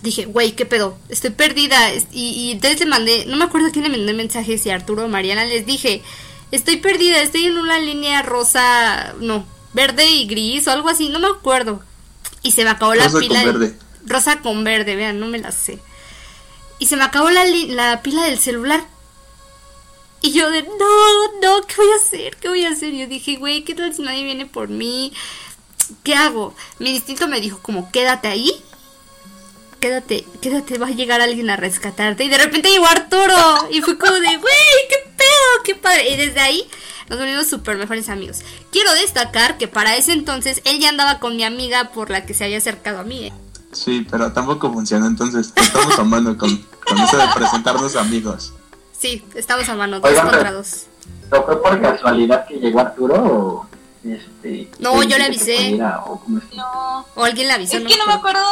dije, güey, ¿qué pedo? Estoy perdida. Y, y entonces le mandé, no me acuerdo quién le mandé mensajes, si Arturo o Mariana, les dije, estoy perdida, estoy en una línea rosa, no, verde y gris o algo así, no me acuerdo. Y se me acabó la Rosa pila. verde. Rosa con verde, vean, no me la sé. Y se me acabó la, la pila del celular. Y yo de, no, no, ¿qué voy a hacer? ¿Qué voy a hacer? Yo dije, güey, ¿qué tal si nadie viene por mí? ¿Qué hago? Mi instinto me dijo como, quédate ahí. quédate, quédate, va a llegar alguien a rescatarte. Y de repente llegó Arturo. Y fue como de, güey, qué pedo, qué padre. Y desde ahí nos volvimos súper mejores amigos. Quiero destacar que para ese entonces él ya andaba con mi amiga por la que se había acercado a mí. ¿eh? Sí, pero tampoco funciona, entonces estamos amando con, con eso de presentarnos amigos. Sí, estamos a mano, dos Oigan, contra pero- dos. ¿No fue por casualidad que llegó Arturo o este? No, yo le avisé. pudiera, o? No. O alguien la avisó. Es que no me acuerdo.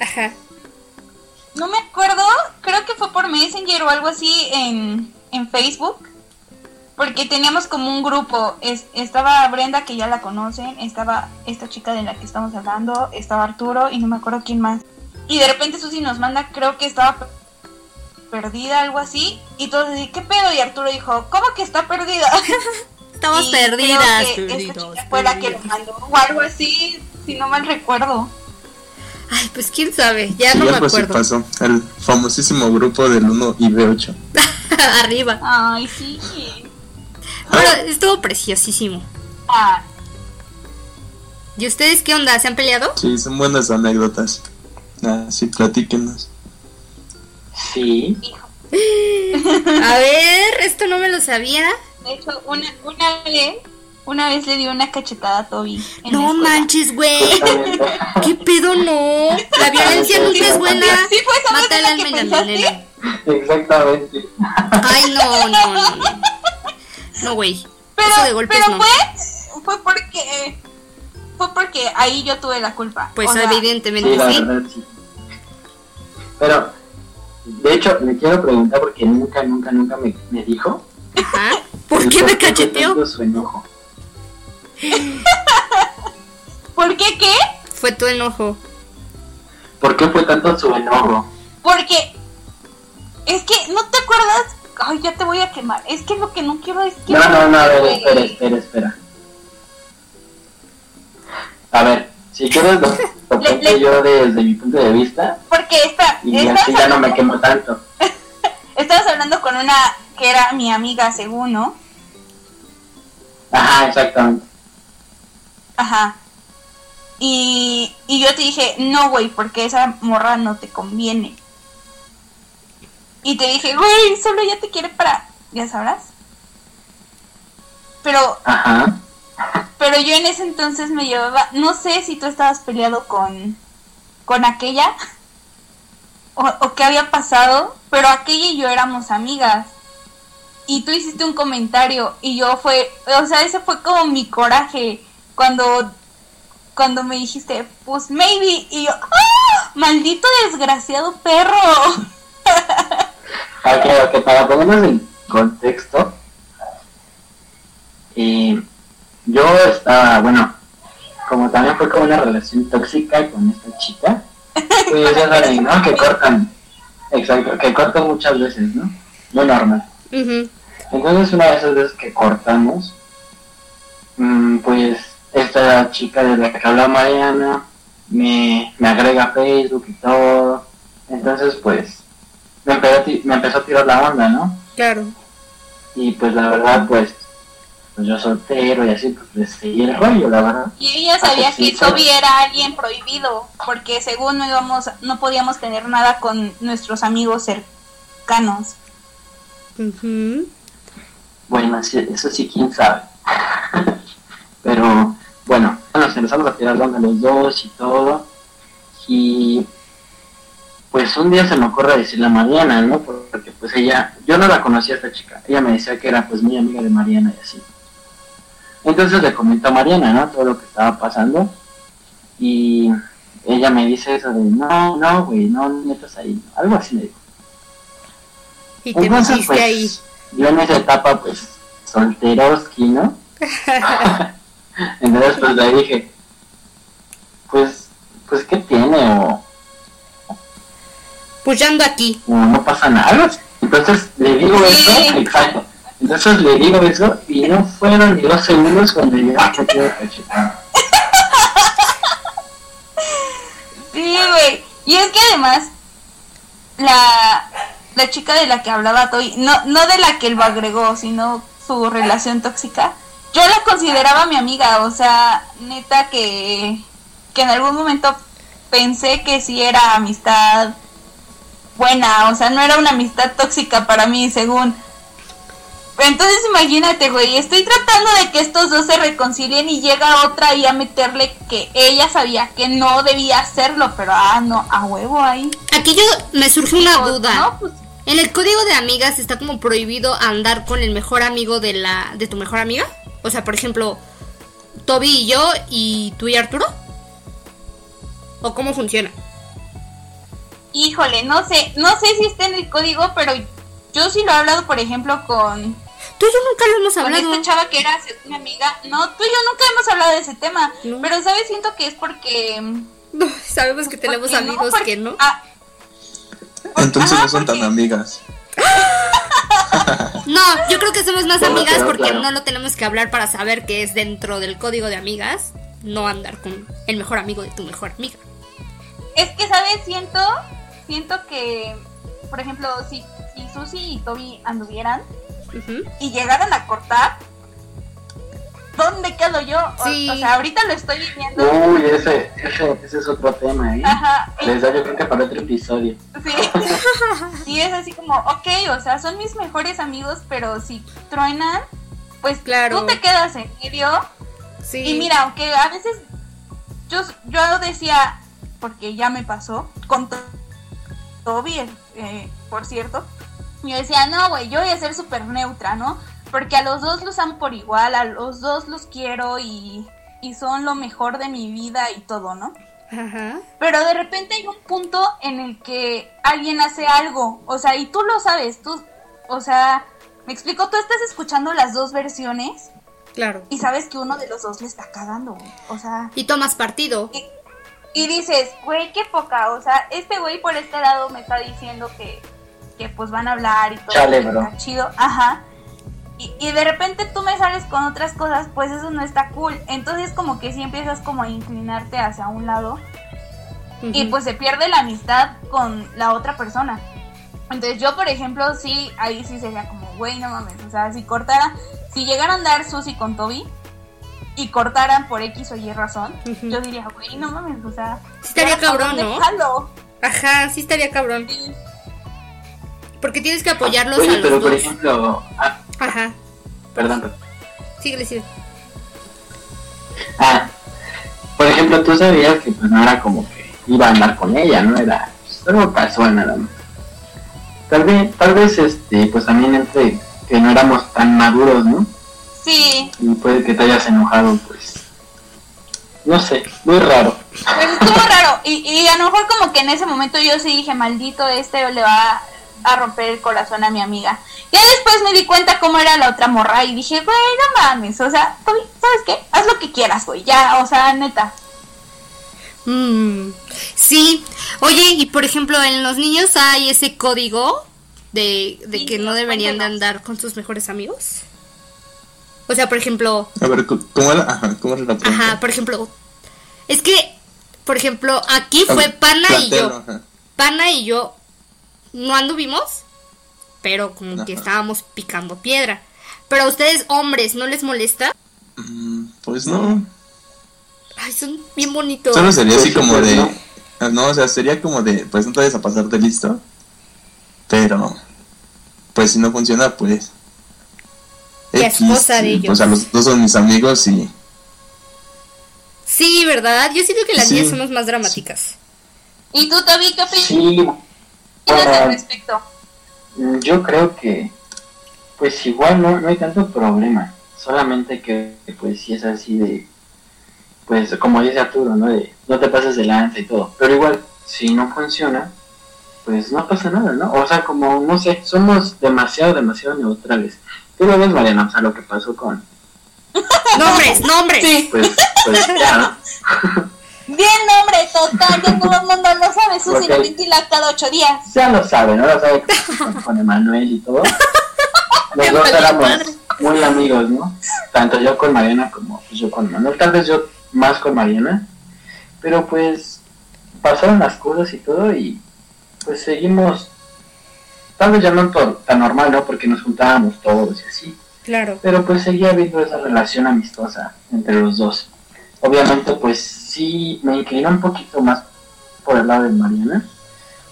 Ajá. No me acuerdo. Creo que fue por Messenger o algo así en, en Facebook. Porque teníamos como un grupo. Es- estaba Brenda, que ya la conocen. Estaba esta chica de la que estamos hablando. Estaba Arturo y no me acuerdo quién más. Y de repente Susi nos manda, creo que estaba per- perdida, algo así. Y todos así, ¿qué pedo? Y Arturo dijo, ¿cómo que está perdida? Estamos Y perdidas. creo que esta perdidos, chica fue la que lo mandó. O algo así, si no mal recuerdo. Ay, pues quién sabe. Ya Sí, no me acuerdo. pasó. El famosísimo grupo del 1 y B8. Arriba. Ay, sí. Bueno, estuvo preciosísimo. Ah, ¿Y ustedes qué onda? ¿Se han peleado? Sí, son buenas anécdotas. Ah, sí, platíquenos. Sí. A ver, esto no me lo sabía. De hecho, una, una vez, una vez le dio una cachetada a Toby. en No manches, güey. ¿Qué pedo no? La violencia nunca es buena. Sí, fue esa vez Mata el en la alma que y la pensaste. envenena. Exactamente. Ay, no, no, no. No. Güey. Pero, Eso de golpes pero no. fue, fue porque, fue porque ahí yo tuve la culpa. Pues O sea, evidentemente Sí, la sí. verdad, sí. Pero, de hecho, le quiero preguntar porque nunca, nunca, nunca me, me dijo. Ajá. ¿Por qué me fue cacheteó? tanto su enojo. ¿Por qué qué? Fue tu enojo. ¿Por qué fue tanto su enojo? Porque es que no te acuerdas. Ay, ya te voy a quemar. Es que lo que no quiero es que. No, no, no, a ver, espera, espera, espera. A ver, si quieres lo, lo Le- cuento le- yo desde mi punto de vista Porque esta, y así ya no me quemo tanto. estabas hablando con una que era mi amiga, según, ¿no? Ajá, exactamente. Ajá. Y, y yo te dije, no, güey, porque esa morra no te conviene. Y te dije, güey, solo ya te quiere para, ya sabrás. Pero, Ajá. pero yo en ese entonces me llevaba, no sé si tú estabas peleado con, con aquella o, o qué había pasado, pero aquella y yo éramos amigas. Y tú hiciste un comentario y yo fue, o sea, ese fue como mi coraje cuando cuando me dijiste, pues maybe y yo, ¡ah! maldito desgraciado perro. Ok, ok, para ponernos en contexto, eh, yo estaba, bueno, como también fue como una relación tóxica con esta chica, pues ya saben, ¿no? Que cortan, exacto, que cortan muchas veces, ¿no? Muy normal. Entonces una de esas veces que cortamos, mm, pues esta chica de la que habla Mariana me, me agrega a Facebook y todo. Entonces pues me empezó, a ti- me empezó a tirar la onda, ¿no? Claro. Y pues la verdad pues, pues yo soltero y así pues le seguí el rollo, la verdad. Y ella sabía pues que. Toby era alguien prohibido, porque según no íbamos, no podíamos tener nada con nuestros amigos cercanos. Ujú. Bueno, eso sí, quién sabe. Pero bueno, nos empezamos a tirar la onda los dos y todo. Pues un día se me ocurre decirle a Mariana, ¿no? Porque pues ella, yo no la conocía a esta chica. Ella me decía que era pues muy amiga de Mariana y así. Entonces le comento a Mariana, ¿no? Todo lo que estaba pasando. Y ella me dice eso de, no, no, güey, no metas ahí. Algo así me dijo. Y te Entonces, metiste pues, ahí. yo en esa etapa, pues, solteroski, ¿no? Entonces, pues, le dije, pues, pues, ¿qué tiene? O, Pues ya ando aquí. no pasa nada. Entonces, le digo Sí. eso, exacto. Entonces, le digo eso, y no fueron ni dos segundos cuando cachetada. Sí, güey. Y es que además, la, la chica de la que hablaba Toby, no, no de la que él lo agregó, sino su relación tóxica, yo la consideraba mi amiga, o sea, neta que, que en algún momento pensé que sí era amistad buena, o sea, no era una amistad tóxica para mí, según. Entonces imagínate, güey, estoy tratando de que estos dos se reconcilien y llega otra y a meterle que ella sabía que no debía hacerlo, pero ah, no, a huevo ahí. Aquí yo me surge una duda. no, pues, En el código de amigas está como prohibido andar con el mejor amigo de la de tu mejor amiga. O sea, por ejemplo, Toby y yo y tú y Arturo. ¿O cómo funciona? Híjole, no sé, no sé si está en el código, pero yo sí lo he hablado, por ejemplo, con, Tú y yo nunca lo hemos con hablado. esta chava que era mi amiga. No, tú y yo nunca hemos hablado de ese tema, No. pero sabes, siento que es porque... No, sabemos que tenemos porque amigos porque- que no. ah, Entonces Ajá, no son tan amigas. No, yo creo que somos más amigas claro, porque claro. no lo tenemos que hablar para saber que es dentro del código de amigas. No andar con el mejor amigo de tu mejor amiga. Es que, ¿sabes? Siento, siento que, por ejemplo, si, si Susi y Toby anduvieran y llegaran a cortar, ¿dónde quedo yo? O, Sí. o sea, ahorita lo estoy viviendo. Uy, ese, ese, ese es otro tema, ¿eh? Ajá, Les da yo creo que para otro episodio. sí. y es así como, ok, o sea, son mis mejores amigos, pero si truenan, pues Claro. tú te quedas en medio. Sí. Y mira, aunque a veces yo, yo decía, porque ya me pasó, con To- Toby, eh, por cierto, yo decía, no, güey, yo voy a ser súper neutra, ¿no? Porque a los dos los amo por igual, a los dos los quiero y, y son lo mejor de mi vida y todo, ¿no? Ajá. Pero de repente hay un punto en el que alguien hace algo, o sea, y tú lo sabes, tú, o sea, me explico, tú estás escuchando las dos versiones Claro. y sabes que uno de los dos le está cagando, güey. O sea, Y tomas partido. y, y dices, güey, qué poca. O sea, este güey por este lado me está diciendo que, que pues van a hablar y todo. Chale, que bro. Está chido, ajá. Y, y de repente tú me sales con otras cosas, pues eso no está cool. Entonces como que sí empiezas como a inclinarte hacia un lado y pues se pierde la amistad con la otra persona. Entonces yo, por ejemplo, sí, ahí sí sería como, güey, no mames, o sea, si cortara, si llegaran a andar Susi con Toby y cortaran por X o Y razón, yo diría, güey, no mames, o sea, Sí estaría ya, ¿por cabrón, ¿no? jalo? Ajá, sí estaría cabrón. Sí. Porque tienes que apoyarlos a Oye, los pero por ejemplo, ah, Ajá. perdón, perdón. Síguele, síguele. Ah, por ejemplo, tú sabías que pues no era como que iba a andar con ella, ¿no? Era pues, algo casual nada más. Tal vez, tal vez este, pues también entre que no éramos tan maduros, ¿no? Sí, Y puede que te hayas enojado, pues. No sé, muy raro. pues estuvo raro. Y, y a lo mejor como que en ese momento yo sí dije, maldito este le va a romper el corazón a mi amiga. Ya después me di cuenta cómo era la otra morra y dije, güey, no mames, o sea, Toby, ¿sabes qué? Haz lo que quieras, güey, ya, o sea, neta. Mm, sí. Oye, y por ejemplo, en los niños hay ese código de, de Sí, que no deberían de andar con sus mejores amigos. O sea, por ejemplo, A ver, ¿cómo era? Ajá, ¿cómo era la pregunta? ajá, por ejemplo, es que, por ejemplo, aquí fue ver, Pana y yo. ajá. Pana y yo no anduvimos, pero como que estábamos picando piedra. Pero a ustedes, hombres, ¿no les molesta? Mm, Pues no. Ay, son bien bonitos. Solo sería así sí, como de. no. ah, No, o sea, sería como de. Pues no te vayas a pasar de listo. Pero. Pues si no funciona, pues. Ya es cosa de ellos. O sea, los dos son mis amigos y. Sí, ¿verdad? Yo siento que las Sí. niñas somos más dramáticas. ¿Y tú, Toby, qué opinas Sí, al respecto? Yo creo que, pues igual no, no hay tanto problema, solamente que, pues si es así de, pues como dice Arturo, ¿no? De no te pases de lanza y todo, pero igual, si no funciona, pues no pasa nada, ¿no? O sea, como, no sé, somos demasiado, demasiado neutrales. Tú lo ves, Mariana, o sea, lo que pasó con, Nombres, nombres. Sí. pues, pues ya, ¿no? Bien, hombre, total, ya todo el mundo lo sabe, Susi lo ventila cada ocho días. ya lo sabe, ¿no? Lo sabe con, Emanuel y todo. Los dos éramos muy amigos, ¿no? Tanto yo con Mariana como pues, yo con Manuel. Tal vez yo más con Mariana. Pero pues pasaron las cosas y todo y pues seguimos. Tal vez ya no tan normal, ¿no? Porque nos juntábamos todos y así. Claro. Pero pues seguía habiendo esa relación amistosa entre los dos. Obviamente pues sí me inclino un poquito más por el lado de Mariana.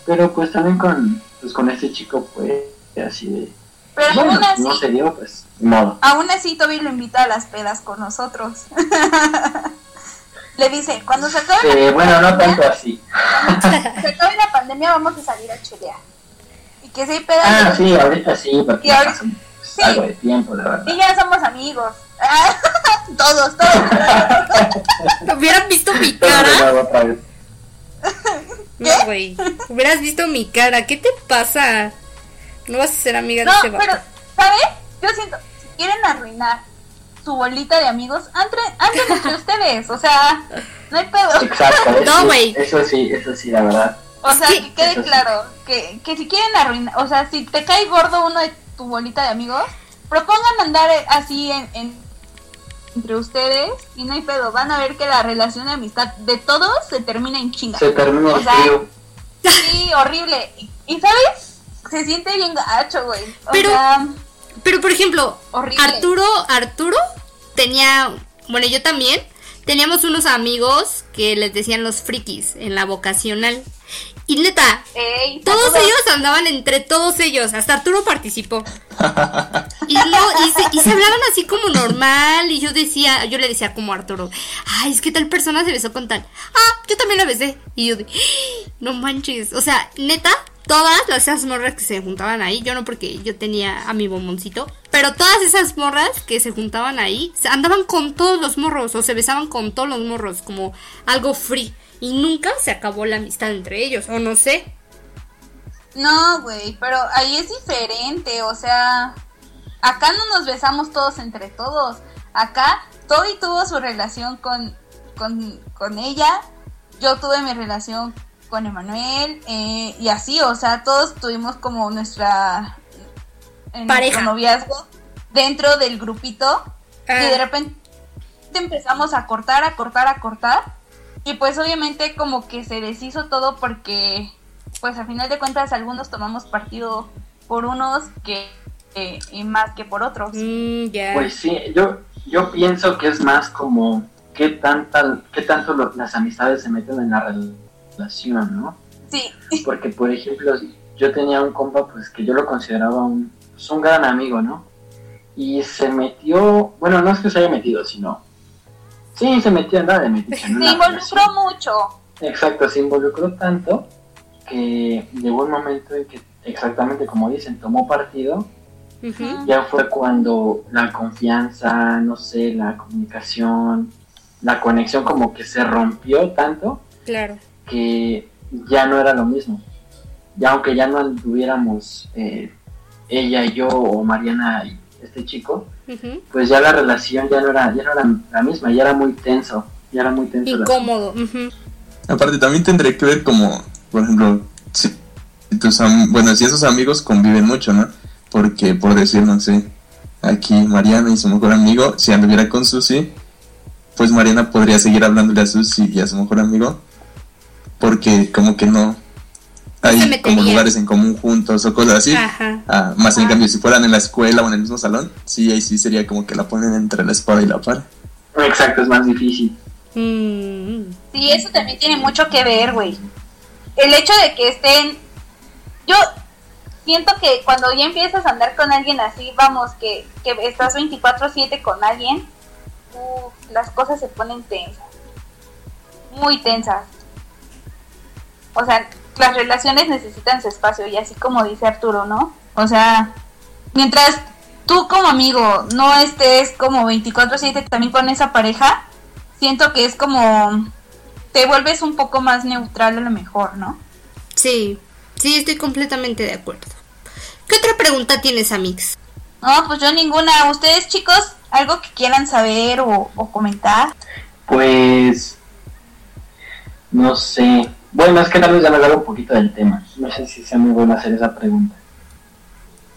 Pero pues también con, pues, con este chico fue así de... Pero bueno, aún así, no se dio, pues, modo. aún así Toby lo invita a las pedas con nosotros. Le dice, cuando se acabe, Eh, la, bueno, no tanto así. se acabe la pandemia vamos a salir a chulear. Que si hay pedas, Ah, sí, ahorita sí, porque Y ahorita- sí. algo de tiempo, la verdad. y ya somos amigos. todos, todos. ¿Hubieran visto mi cara? No, güey. Hubieras visto mi cara. ¿Qué te pasa? No vas a ser amiga No, de vato. pero, ¿sabes? Yo siento, si quieren arruinar su bolita de amigos, entre, anden entre ustedes. O sea, no hay pedo. Exacto, eso, No, güey. eso sí, eso sí, la verdad. O sea, que quede claro que, que si quieren arruinar, o sea, si te cae gordo uno de tu bolita de amigos, propongan andar así en, en- entre ustedes y no hay pedo. Van a ver que la relación de amistad de todos se termina en chinga. Se termina O sea. Sí, horrible. Y, ¿sabes? Se siente bien gacho, güey. O Pero- sea, Pero por ejemplo, Horrible. Arturo, Arturo tenía, bueno, yo también, teníamos unos amigos que les decían los frikis en la vocacional. Y neta, ey, todos ellos andaban entre todos ellos, hasta Arturo participó. Y, no, y, se, y se hablaban así como normal. Y yo decía, yo le decía como a Arturo, ay, es que tal persona se besó con tal. Ah, yo también la besé. Y yo de, "Ah, no manches. O sea, neta, todas las esas morras que se juntaban ahí, yo no porque yo tenía a mi bomboncito, pero todas esas morras que se juntaban ahí, andaban con todos los morros o se besaban con todos los morros, como algo free. Y nunca se acabó la amistad entre ellos, o no sé. No, güey, pero ahí es diferente, o sea, acá no nos besamos todos entre todos. Acá Toby tuvo su relación con, con, con ella, yo tuve mi relación con Emanuel, eh, y así, o sea, todos tuvimos como nuestra en Pareja. noviazgo dentro del grupito, y de Ah, repente empezamos a cortar, a cortar, a cortar. Y pues obviamente como que se deshizo todo porque pues a final de cuentas algunos tomamos partido por unos que eh, y más que por otros. mm, ya. Pues sí, yo, yo pienso que es más como qué, tanta, qué tanto lo- las amistades se meten en la rel- relación, ¿no? Sí, Porque, por ejemplo, yo tenía un compa pues que yo lo consideraba un, pues, un gran amigo, ¿no? Y se metió, bueno, no es que se haya metido, sino... Sí, se metió, andaba de metiche en se involucró mucho. Exacto, se involucró tanto que llegó un momento en que, exactamente como dicen, tomó partido. Ya fue cuando la confianza, no sé, la comunicación, la conexión como que se rompió tanto Claro. que ya no era lo mismo. Ya aunque ya no anduviéramos eh, ella y yo o Mariana y este chico, pues ya la relación ya no era, ya no era la misma, ya era muy tenso, ya era muy tenso. Incómodo. Aparte, también tendré que ver como, por ejemplo, si, si tus am- bueno, si esos amigos conviven mucho, ¿no? Porque, por decir, no sé, aquí Mariana y su mejor amigo, si anduviera con Susi, pues Mariana podría seguir hablándole a Susi y a su mejor amigo, porque como que no hay como lugares en común juntos o cosas así. Ajá. Ah, más en Ah. cambio, si fueran en la escuela o en el mismo salón, sí, ahí sí sería como que la ponen entre la espada y la pared. Exacto, es más difícil. Mm. Sí, eso también tiene mucho que ver, güey. El hecho de que estén... Yo siento que cuando ya empiezas a andar con alguien así, vamos, que, que estás 24/7 con alguien, uf, las cosas se ponen tensas. Muy tensas. O sea, las relaciones necesitan su espacio y así como dice Arturo, ¿no? O sea, mientras tú como amigo no estés como 24/7 también con esa pareja, siento que es como te vuelves un poco más neutral a lo mejor, ¿no? Sí, sí, estoy completamente de acuerdo. ¿Qué otra pregunta tienes, Amix? No, pues yo ninguna. Ustedes chicos, algo que quieran saber o, o comentar. Pues no sé. Bueno, es que tal vez ya me hago un poquito del tema. No sé si sea muy bueno hacer esa pregunta.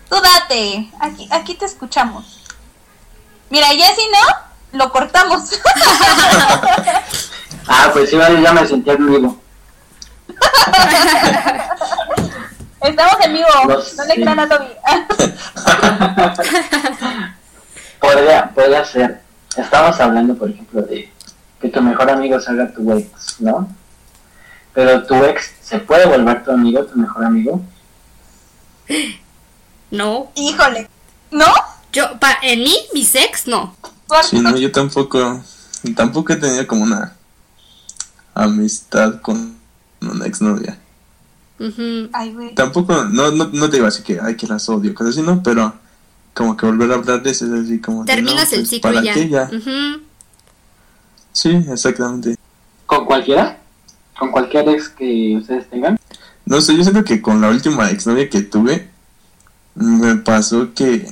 Tú date, aquí, aquí te escuchamos. Mira, ya si no, lo cortamos. Ah, pues sí, ya me sentí en vivo. Estamos en vivo, No no, le crean a Toby. podría, podría ser. Estamos hablando, por ejemplo, de que tu mejor amigo salga tu ex, ¿no? Pero tu ex se puede volver tu amigo, tu mejor amigo. No. Híjole. ¿No? Yo, pa, en mí, mis ex, no. Sí, no, yo tampoco, tampoco he tenido como una amistad con una exnovia. Ay, güey. Tampoco, no, no, no te digo así que, ay, que las odio, cosas así, no, pero como que volver a hablar de eso es así como... de, Terminas no, el pues, ciclo ¿para ya. qué ya? Ujú. Sí, exactamente. ¿Con cualquiera? ¿Con cualquier ex que ustedes tengan? No sé, yo siento que con la última exnovia que tuve, me pasó que,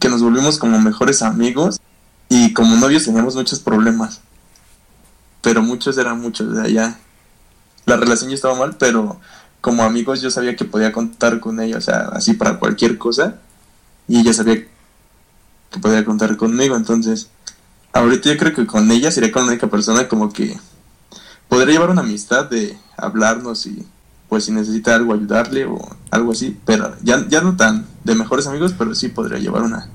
que nos volvimos como mejores amigos y como novios teníamos muchos problemas. Pero muchos eran muchos, o sea, ya la relación ya estaba mal, pero como amigos yo sabía que podía contar con ella, o sea, así para cualquier cosa. Y ella sabía que podía contar conmigo, entonces ahorita yo creo que con ella sería con la única persona como que podría llevar una amistad de hablarnos y pues si necesita algo ayudarle o algo así, pero ya, ya no tan de mejores amigos, pero sí podría llevar una,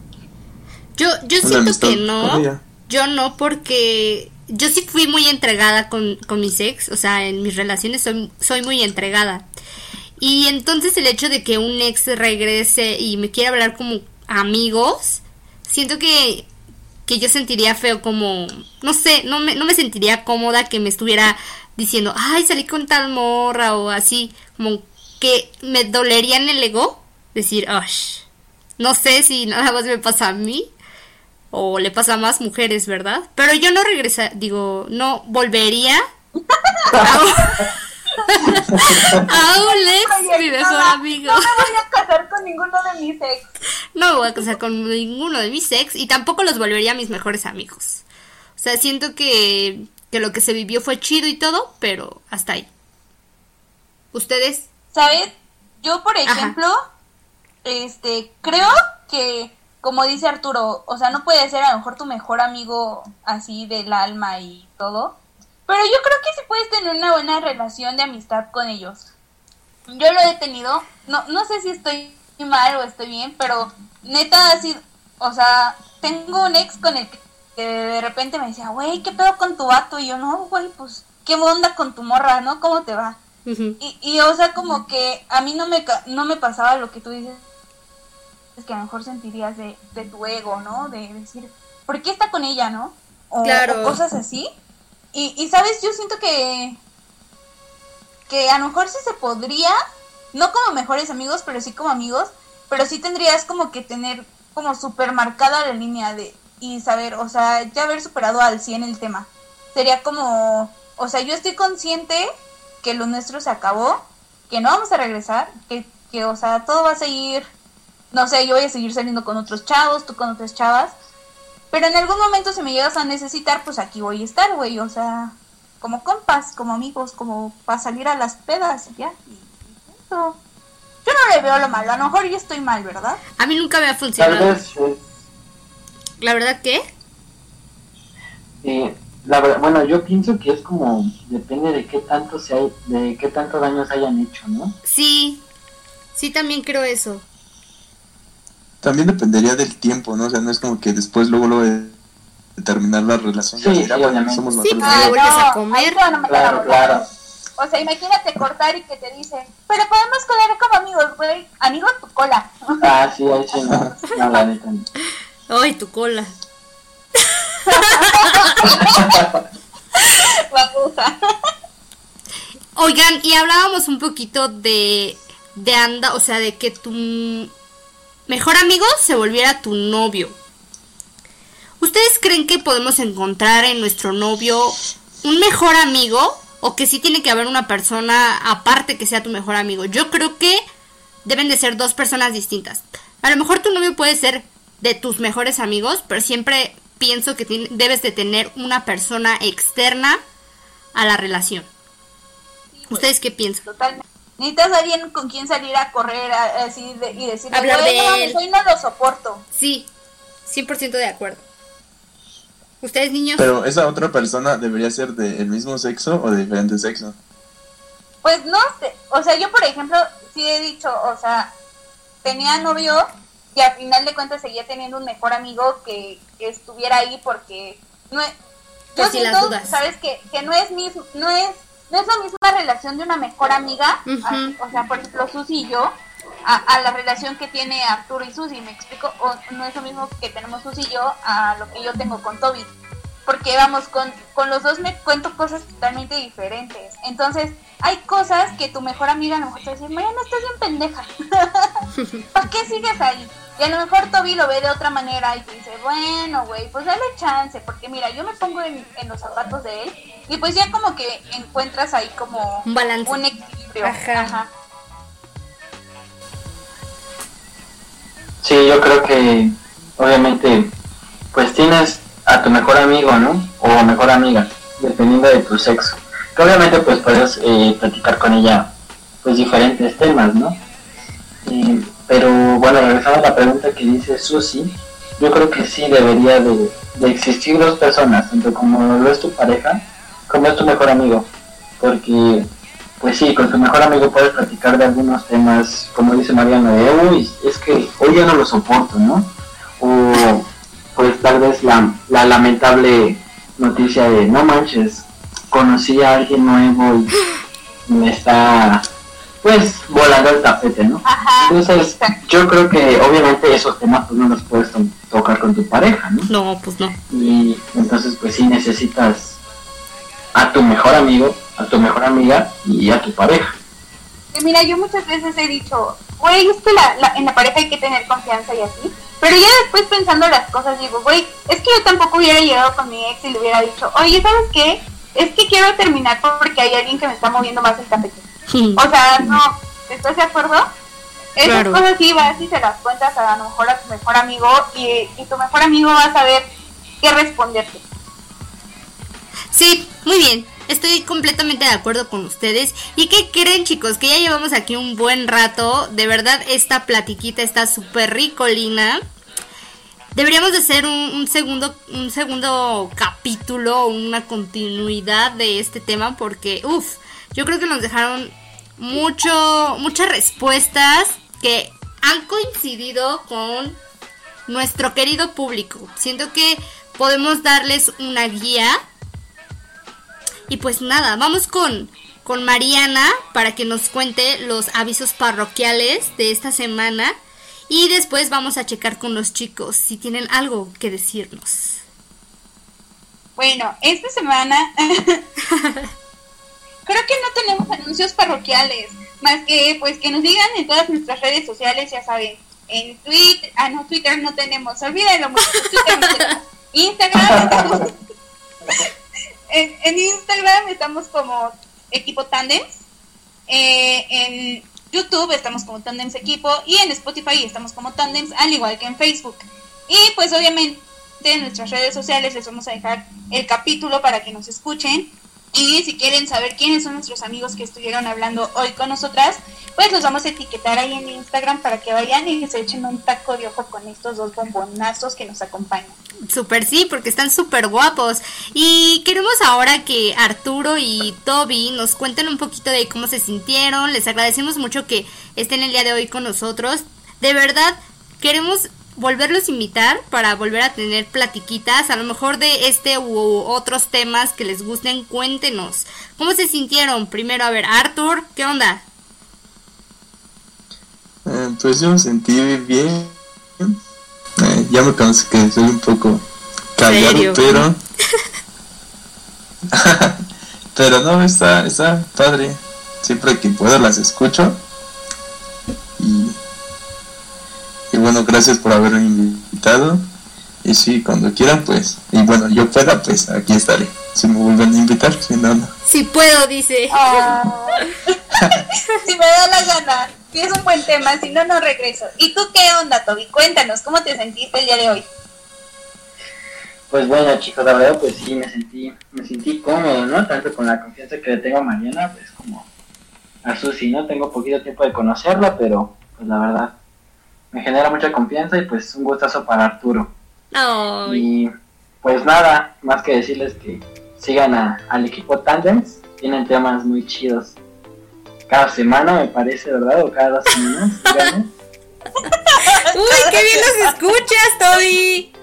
Yo, yo una siento que no. Yo no, porque yo sí fui muy entregada con, con mis ex, o sea, en mis relaciones soy, soy muy entregada. Y entonces el hecho de que un ex regrese y me quiera hablar como amigos, siento que, que yo sentiría feo como, no sé, no me, no me sentiría cómoda que me estuviera diciendo, ay, salí con tal morra o así, como que me dolería en el ego decir, ay, no sé si nada más me pasa a mí o le pasa a más mujeres, ¿verdad? Pero yo no regresa, digo, no volvería a un, a un ex, mi mejor no, amigo. No me voy a casar con ninguno de mis ex. No me voy a casar con ninguno de mis ex y tampoco los volvería a mis mejores amigos. O sea, siento que, que lo que se vivió fue chido y todo, pero hasta ahí. ¿Ustedes? ¿Sabes? Yo, por Ajá. ejemplo, este, creo que, como dice Arturo, o sea, no puede ser a lo mejor tu mejor amigo así del alma y todo, pero yo creo que sí puedes tener una buena relación de amistad con ellos. Yo lo he tenido, no, no sé si estoy mal o estoy bien, pero neta así, o sea, tengo un ex con el que, de repente me decía, güey, ¿qué pedo con tu vato? Y yo, no, güey, pues, ¿qué onda con tu morra, no? ¿Cómo te va? Y, y, o sea, como que a mí no me, no me pasaba lo que tú dices, es que a lo mejor sentirías de, de tu ego, ¿no? De decir, ¿por qué está con ella, no? O, Claro. o cosas así. Y, y, ¿sabes? Yo siento que, que a lo mejor sí se podría, no como mejores amigos, pero sí como amigos, pero sí tendrías como que tener como súper marcada la línea de, y saber, o sea, ya haber superado al 100 el tema. Sería como, o sea, yo estoy consciente que lo nuestro se acabó, que no vamos a regresar, que, que, o sea, todo va a seguir, no sé, yo voy a seguir saliendo con otros chavos, tú con otras chavas, pero en algún momento si me llegas a necesitar, pues aquí voy a estar, güey, o sea, como compas, como amigos, como para salir a las pedas, ya. y- punto. Yo no le veo lo malo, a lo mejor yo estoy mal, ¿verdad? A mí nunca me ha Tal funcionado. vez, eh, La verdad que... eh, la verdad, bueno, yo pienso que es como, depende de qué tanto se hay, de qué tanto daño se hayan hecho, ¿no? Sí, sí también creo eso. También dependería del tiempo, ¿no? O sea, no es como que después luego luego de terminar la relación Sí, bueno, somos amigos. vuelves a comer. Claro, claro. O sea, imagínate cortar y que te dicen, pero podemos colar como amigos, güey. Amigo, tu cola. Ah, sí, ahí sí, no, no, la neta. Ay, tu cola. Babosa. Oigan, y hablábamos un poquito de, de anda, o sea, de que tu mejor amigo se volviera tu novio. ¿Ustedes creen que podemos encontrar en nuestro novio un mejor amigo o que sí tiene que haber una persona aparte que sea tu mejor amigo? Yo creo que deben de ser dos personas distintas. A lo mejor tu novio puede ser de tus mejores amigos, pero siempre pienso que debes de tener una persona externa a la relación. ¿Ustedes qué piensan? Totalmente. Necesitas a alguien con quien salir a correr así de- y decirle, Hablar de no mames, él. hoy no lo soporto. Sí, 100% de acuerdo. ¿Ustedes, niños? Pero esa otra persona debería ser del mismo sexo o de diferente sexo. Pues no sé, o sea, yo por ejemplo, sí he dicho, o sea, tenía novio y al final de cuentas seguía teniendo un mejor amigo que, que estuviera ahí porque no es, yo Por si las siento, dudas. sabes que, que no es mismo, no es no es la misma relación de una mejor amiga, o sea, por ejemplo, Susi y yo, a, a la relación que tiene Arturo y Susi, me explico, o no es lo mismo que tenemos Susi y yo a lo que yo tengo con Toby. Porque vamos, con, con los dos me cuento cosas totalmente diferentes. Entonces, hay cosas que tu mejor amiga a lo mejor te dice, Mariana, estás bien pendeja. ¿Para qué sigues ahí? Y a lo mejor Toby lo ve de otra manera y te dice, bueno, güey, pues dale chance, porque mira, yo me pongo en, en los zapatos de él y pues ya como que encuentras ahí como Un balance. un equilibrio. Ajá. Ajá. Sí, yo creo que obviamente pues tienes a tu mejor amigo, ¿no? O mejor amiga, dependiendo de tu sexo. Que obviamente pues puedes eh, platicar con ella pues diferentes temas, ¿no? Eh, pero bueno, regresando a la pregunta que dice Susi, yo creo que sí debería de, existir dos personas, tanto como lo es tu pareja, como es tu mejor amigo. Porque pues sí, con tu mejor amigo puedes platicar de algunos temas, como dice Mariano, de, uy, es que hoy ya no lo soporto, ¿no? O pues tal vez la, la lamentable noticia de, no manches, conocí a alguien nuevo y me está, pues, volando el tapete, ¿no? Ajá. Entonces, exacto. yo creo que obviamente esos temas pues no los puedes to- tocar con tu pareja, ¿no? No, pues no. y entonces pues sí necesitas a tu mejor amigo, a tu mejor amiga y a tu pareja. Mira, yo muchas veces he dicho, güey, es que la, la- en la pareja hay que tener confianza y así. Pero ya después pensando las cosas, digo, güey, es que yo tampoco hubiera llegado con mi ex y le hubiera dicho, oye, ¿sabes qué? Es que quiero terminar porque hay alguien que me está moviendo más el tapete. O sea, no, ¿estás de acuerdo? Esas Claro. cosas sí vas y se las cuentas a lo mejor a tu mejor amigo y, y tu mejor amigo va a saber qué responderte. Sí, muy bien. Estoy completamente de acuerdo con ustedes. ¿Y qué creen, chicos? Que ya llevamos aquí un buen rato. De verdad, esta platiquita está súper ricolina. Deberíamos de hacer un, un segundo, un segundo capítulo, una continuidad de este tema porque, uff, yo creo que nos dejaron mucho, muchas respuestas que han coincidido con nuestro querido público. Siento que podemos darles una guía. Y pues nada, vamos con, con Mariana para que nos cuente los avisos parroquiales de esta semana. Y después vamos a checar con los chicos si tienen algo que decirnos. Bueno, esta semana creo que no tenemos anuncios parroquiales, más que pues que nos digan en todas nuestras redes sociales, ya saben, en Twitter, ah no, Twitter no tenemos, olvídalo, Twitter no tenemos. Instagram, en, Instagram estamos como equipo Tandems, eh, en YouTube estamos como Tandems Equipo y en Spotify estamos como Tandems, al igual que en Facebook. Y pues obviamente en nuestras redes sociales les vamos a dejar el capítulo para que nos escuchen. Y si quieren saber quiénes son nuestros amigos que estuvieron hablando hoy con nosotras, pues los vamos a etiquetar ahí en Instagram para que vayan y se echen un taco de ojo con estos dos bombonazos que nos acompañan. Super sí, porque están súper guapos. Y queremos ahora que Arturo y Toby nos cuenten un poquito de cómo se sintieron. Les agradecemos mucho que estén el día de hoy con nosotros. De verdad, queremos volverlos a invitar para volver a tener platiquitas, a lo mejor de este u otros temas que les gusten, cuéntenos. ¿Cómo se sintieron? Primero, a ver, Arthur, ¿qué onda? Eh, pues yo me sentí bien. Eh, ya me conoce que soy un poco callado, Serio. pero. pero no, está, está padre. Siempre que puedo las escucho. Y bueno, gracias por haberme invitado. Y sí, cuando quieran, pues. Y bueno, yo pueda, pues aquí estaré. Si me vuelven a invitar, si no, no. Si puedo, dice. Ah. si me da la gana, si es un buen tema, si no, no regreso. ¿Y tú qué onda, Toby? Cuéntanos, ¿cómo te sentiste el día de hoy? Pues bueno chicos, la verdad pues sí me sentí, me sentí cómodo, ¿no? Tanto con la confianza que le tengo a Mariana, pues como a Susi, ¿no? Tengo poquito tiempo de conocerla, pero pues la verdad me genera mucha confianza y pues un gustazo para Arturo. Ay. Y pues nada, más que decirles que sigan a- al equipo Tandems, tienen temas muy chidos. Cada semana me parece, ¿verdad? O cada dos semanas. Uy, qué bien los escuchas, Toby.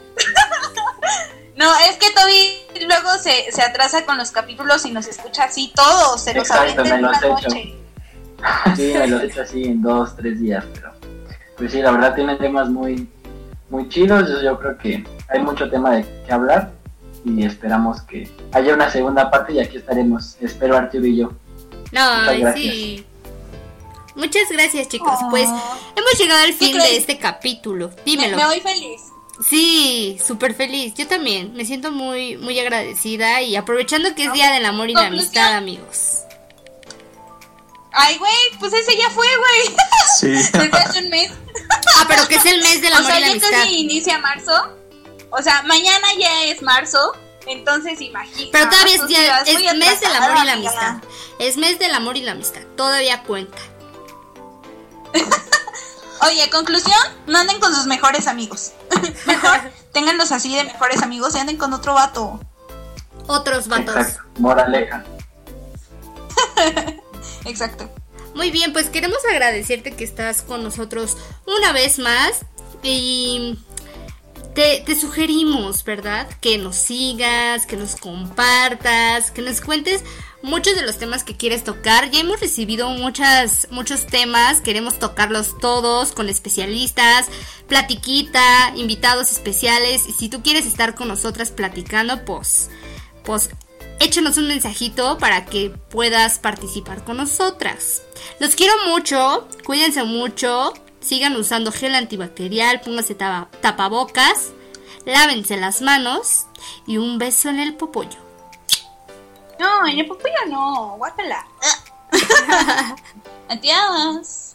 No, es que Toby luego se, se atrasa con los capítulos y nos escucha así todos, se los Exacto, avienta en me una los he hecho. noche. Sí, me lo he hecho así en dos, tres días, pero pues sí, la verdad tienen temas muy, muy chidos. Yo, yo creo que hay mucho tema de que hablar y esperamos que haya una segunda parte y aquí estaremos. Espero Arturo y yo. No, Muchas ay, gracias. sí. Muchas gracias, chicos. Oh. Pues hemos llegado al fin de este capítulo. Me, Dímelo. me voy feliz. Sí, súper feliz. Yo también. Me siento muy, muy agradecida y aprovechando que es Día del Amor y la. Amistad, amigos. Ay, güey, pues ese ya fue, güey. Sí. Desde hace un mes. Ah, pero que es el mes del O amor sea, y la ya amistad. casi inicia marzo. O sea, mañana ya es marzo. Entonces imagina. Pero todavía es, día- es mes del amor y la amiga. amistad. Es mes del amor y la amistad. Todavía cuenta. Oye, conclusión, no anden con sus mejores amigos. Mejor ténganlos así de mejores amigos y anden con otro vato. Otros vatos. Exacto. Moraleja. Exacto. Muy bien, pues queremos agradecerte que estás con nosotros una vez más y te, sugerimos, ¿verdad? Que nos sigas, que nos compartas, que nos cuentes muchos de los temas que quieres tocar. Ya hemos recibido muchas, muchos temas, queremos tocarlos todos con especialistas, platiquita, invitados especiales y si tú quieres estar con nosotras platicando, pues, pues échanos un mensajito para que puedas participar con nosotras. Los quiero mucho, cuídense mucho, sigan usando gel antibacterial, pónganse tapa- tapabocas, lávense las manos y un beso en el popollo. No, en el papaya no, guácala. Adiós.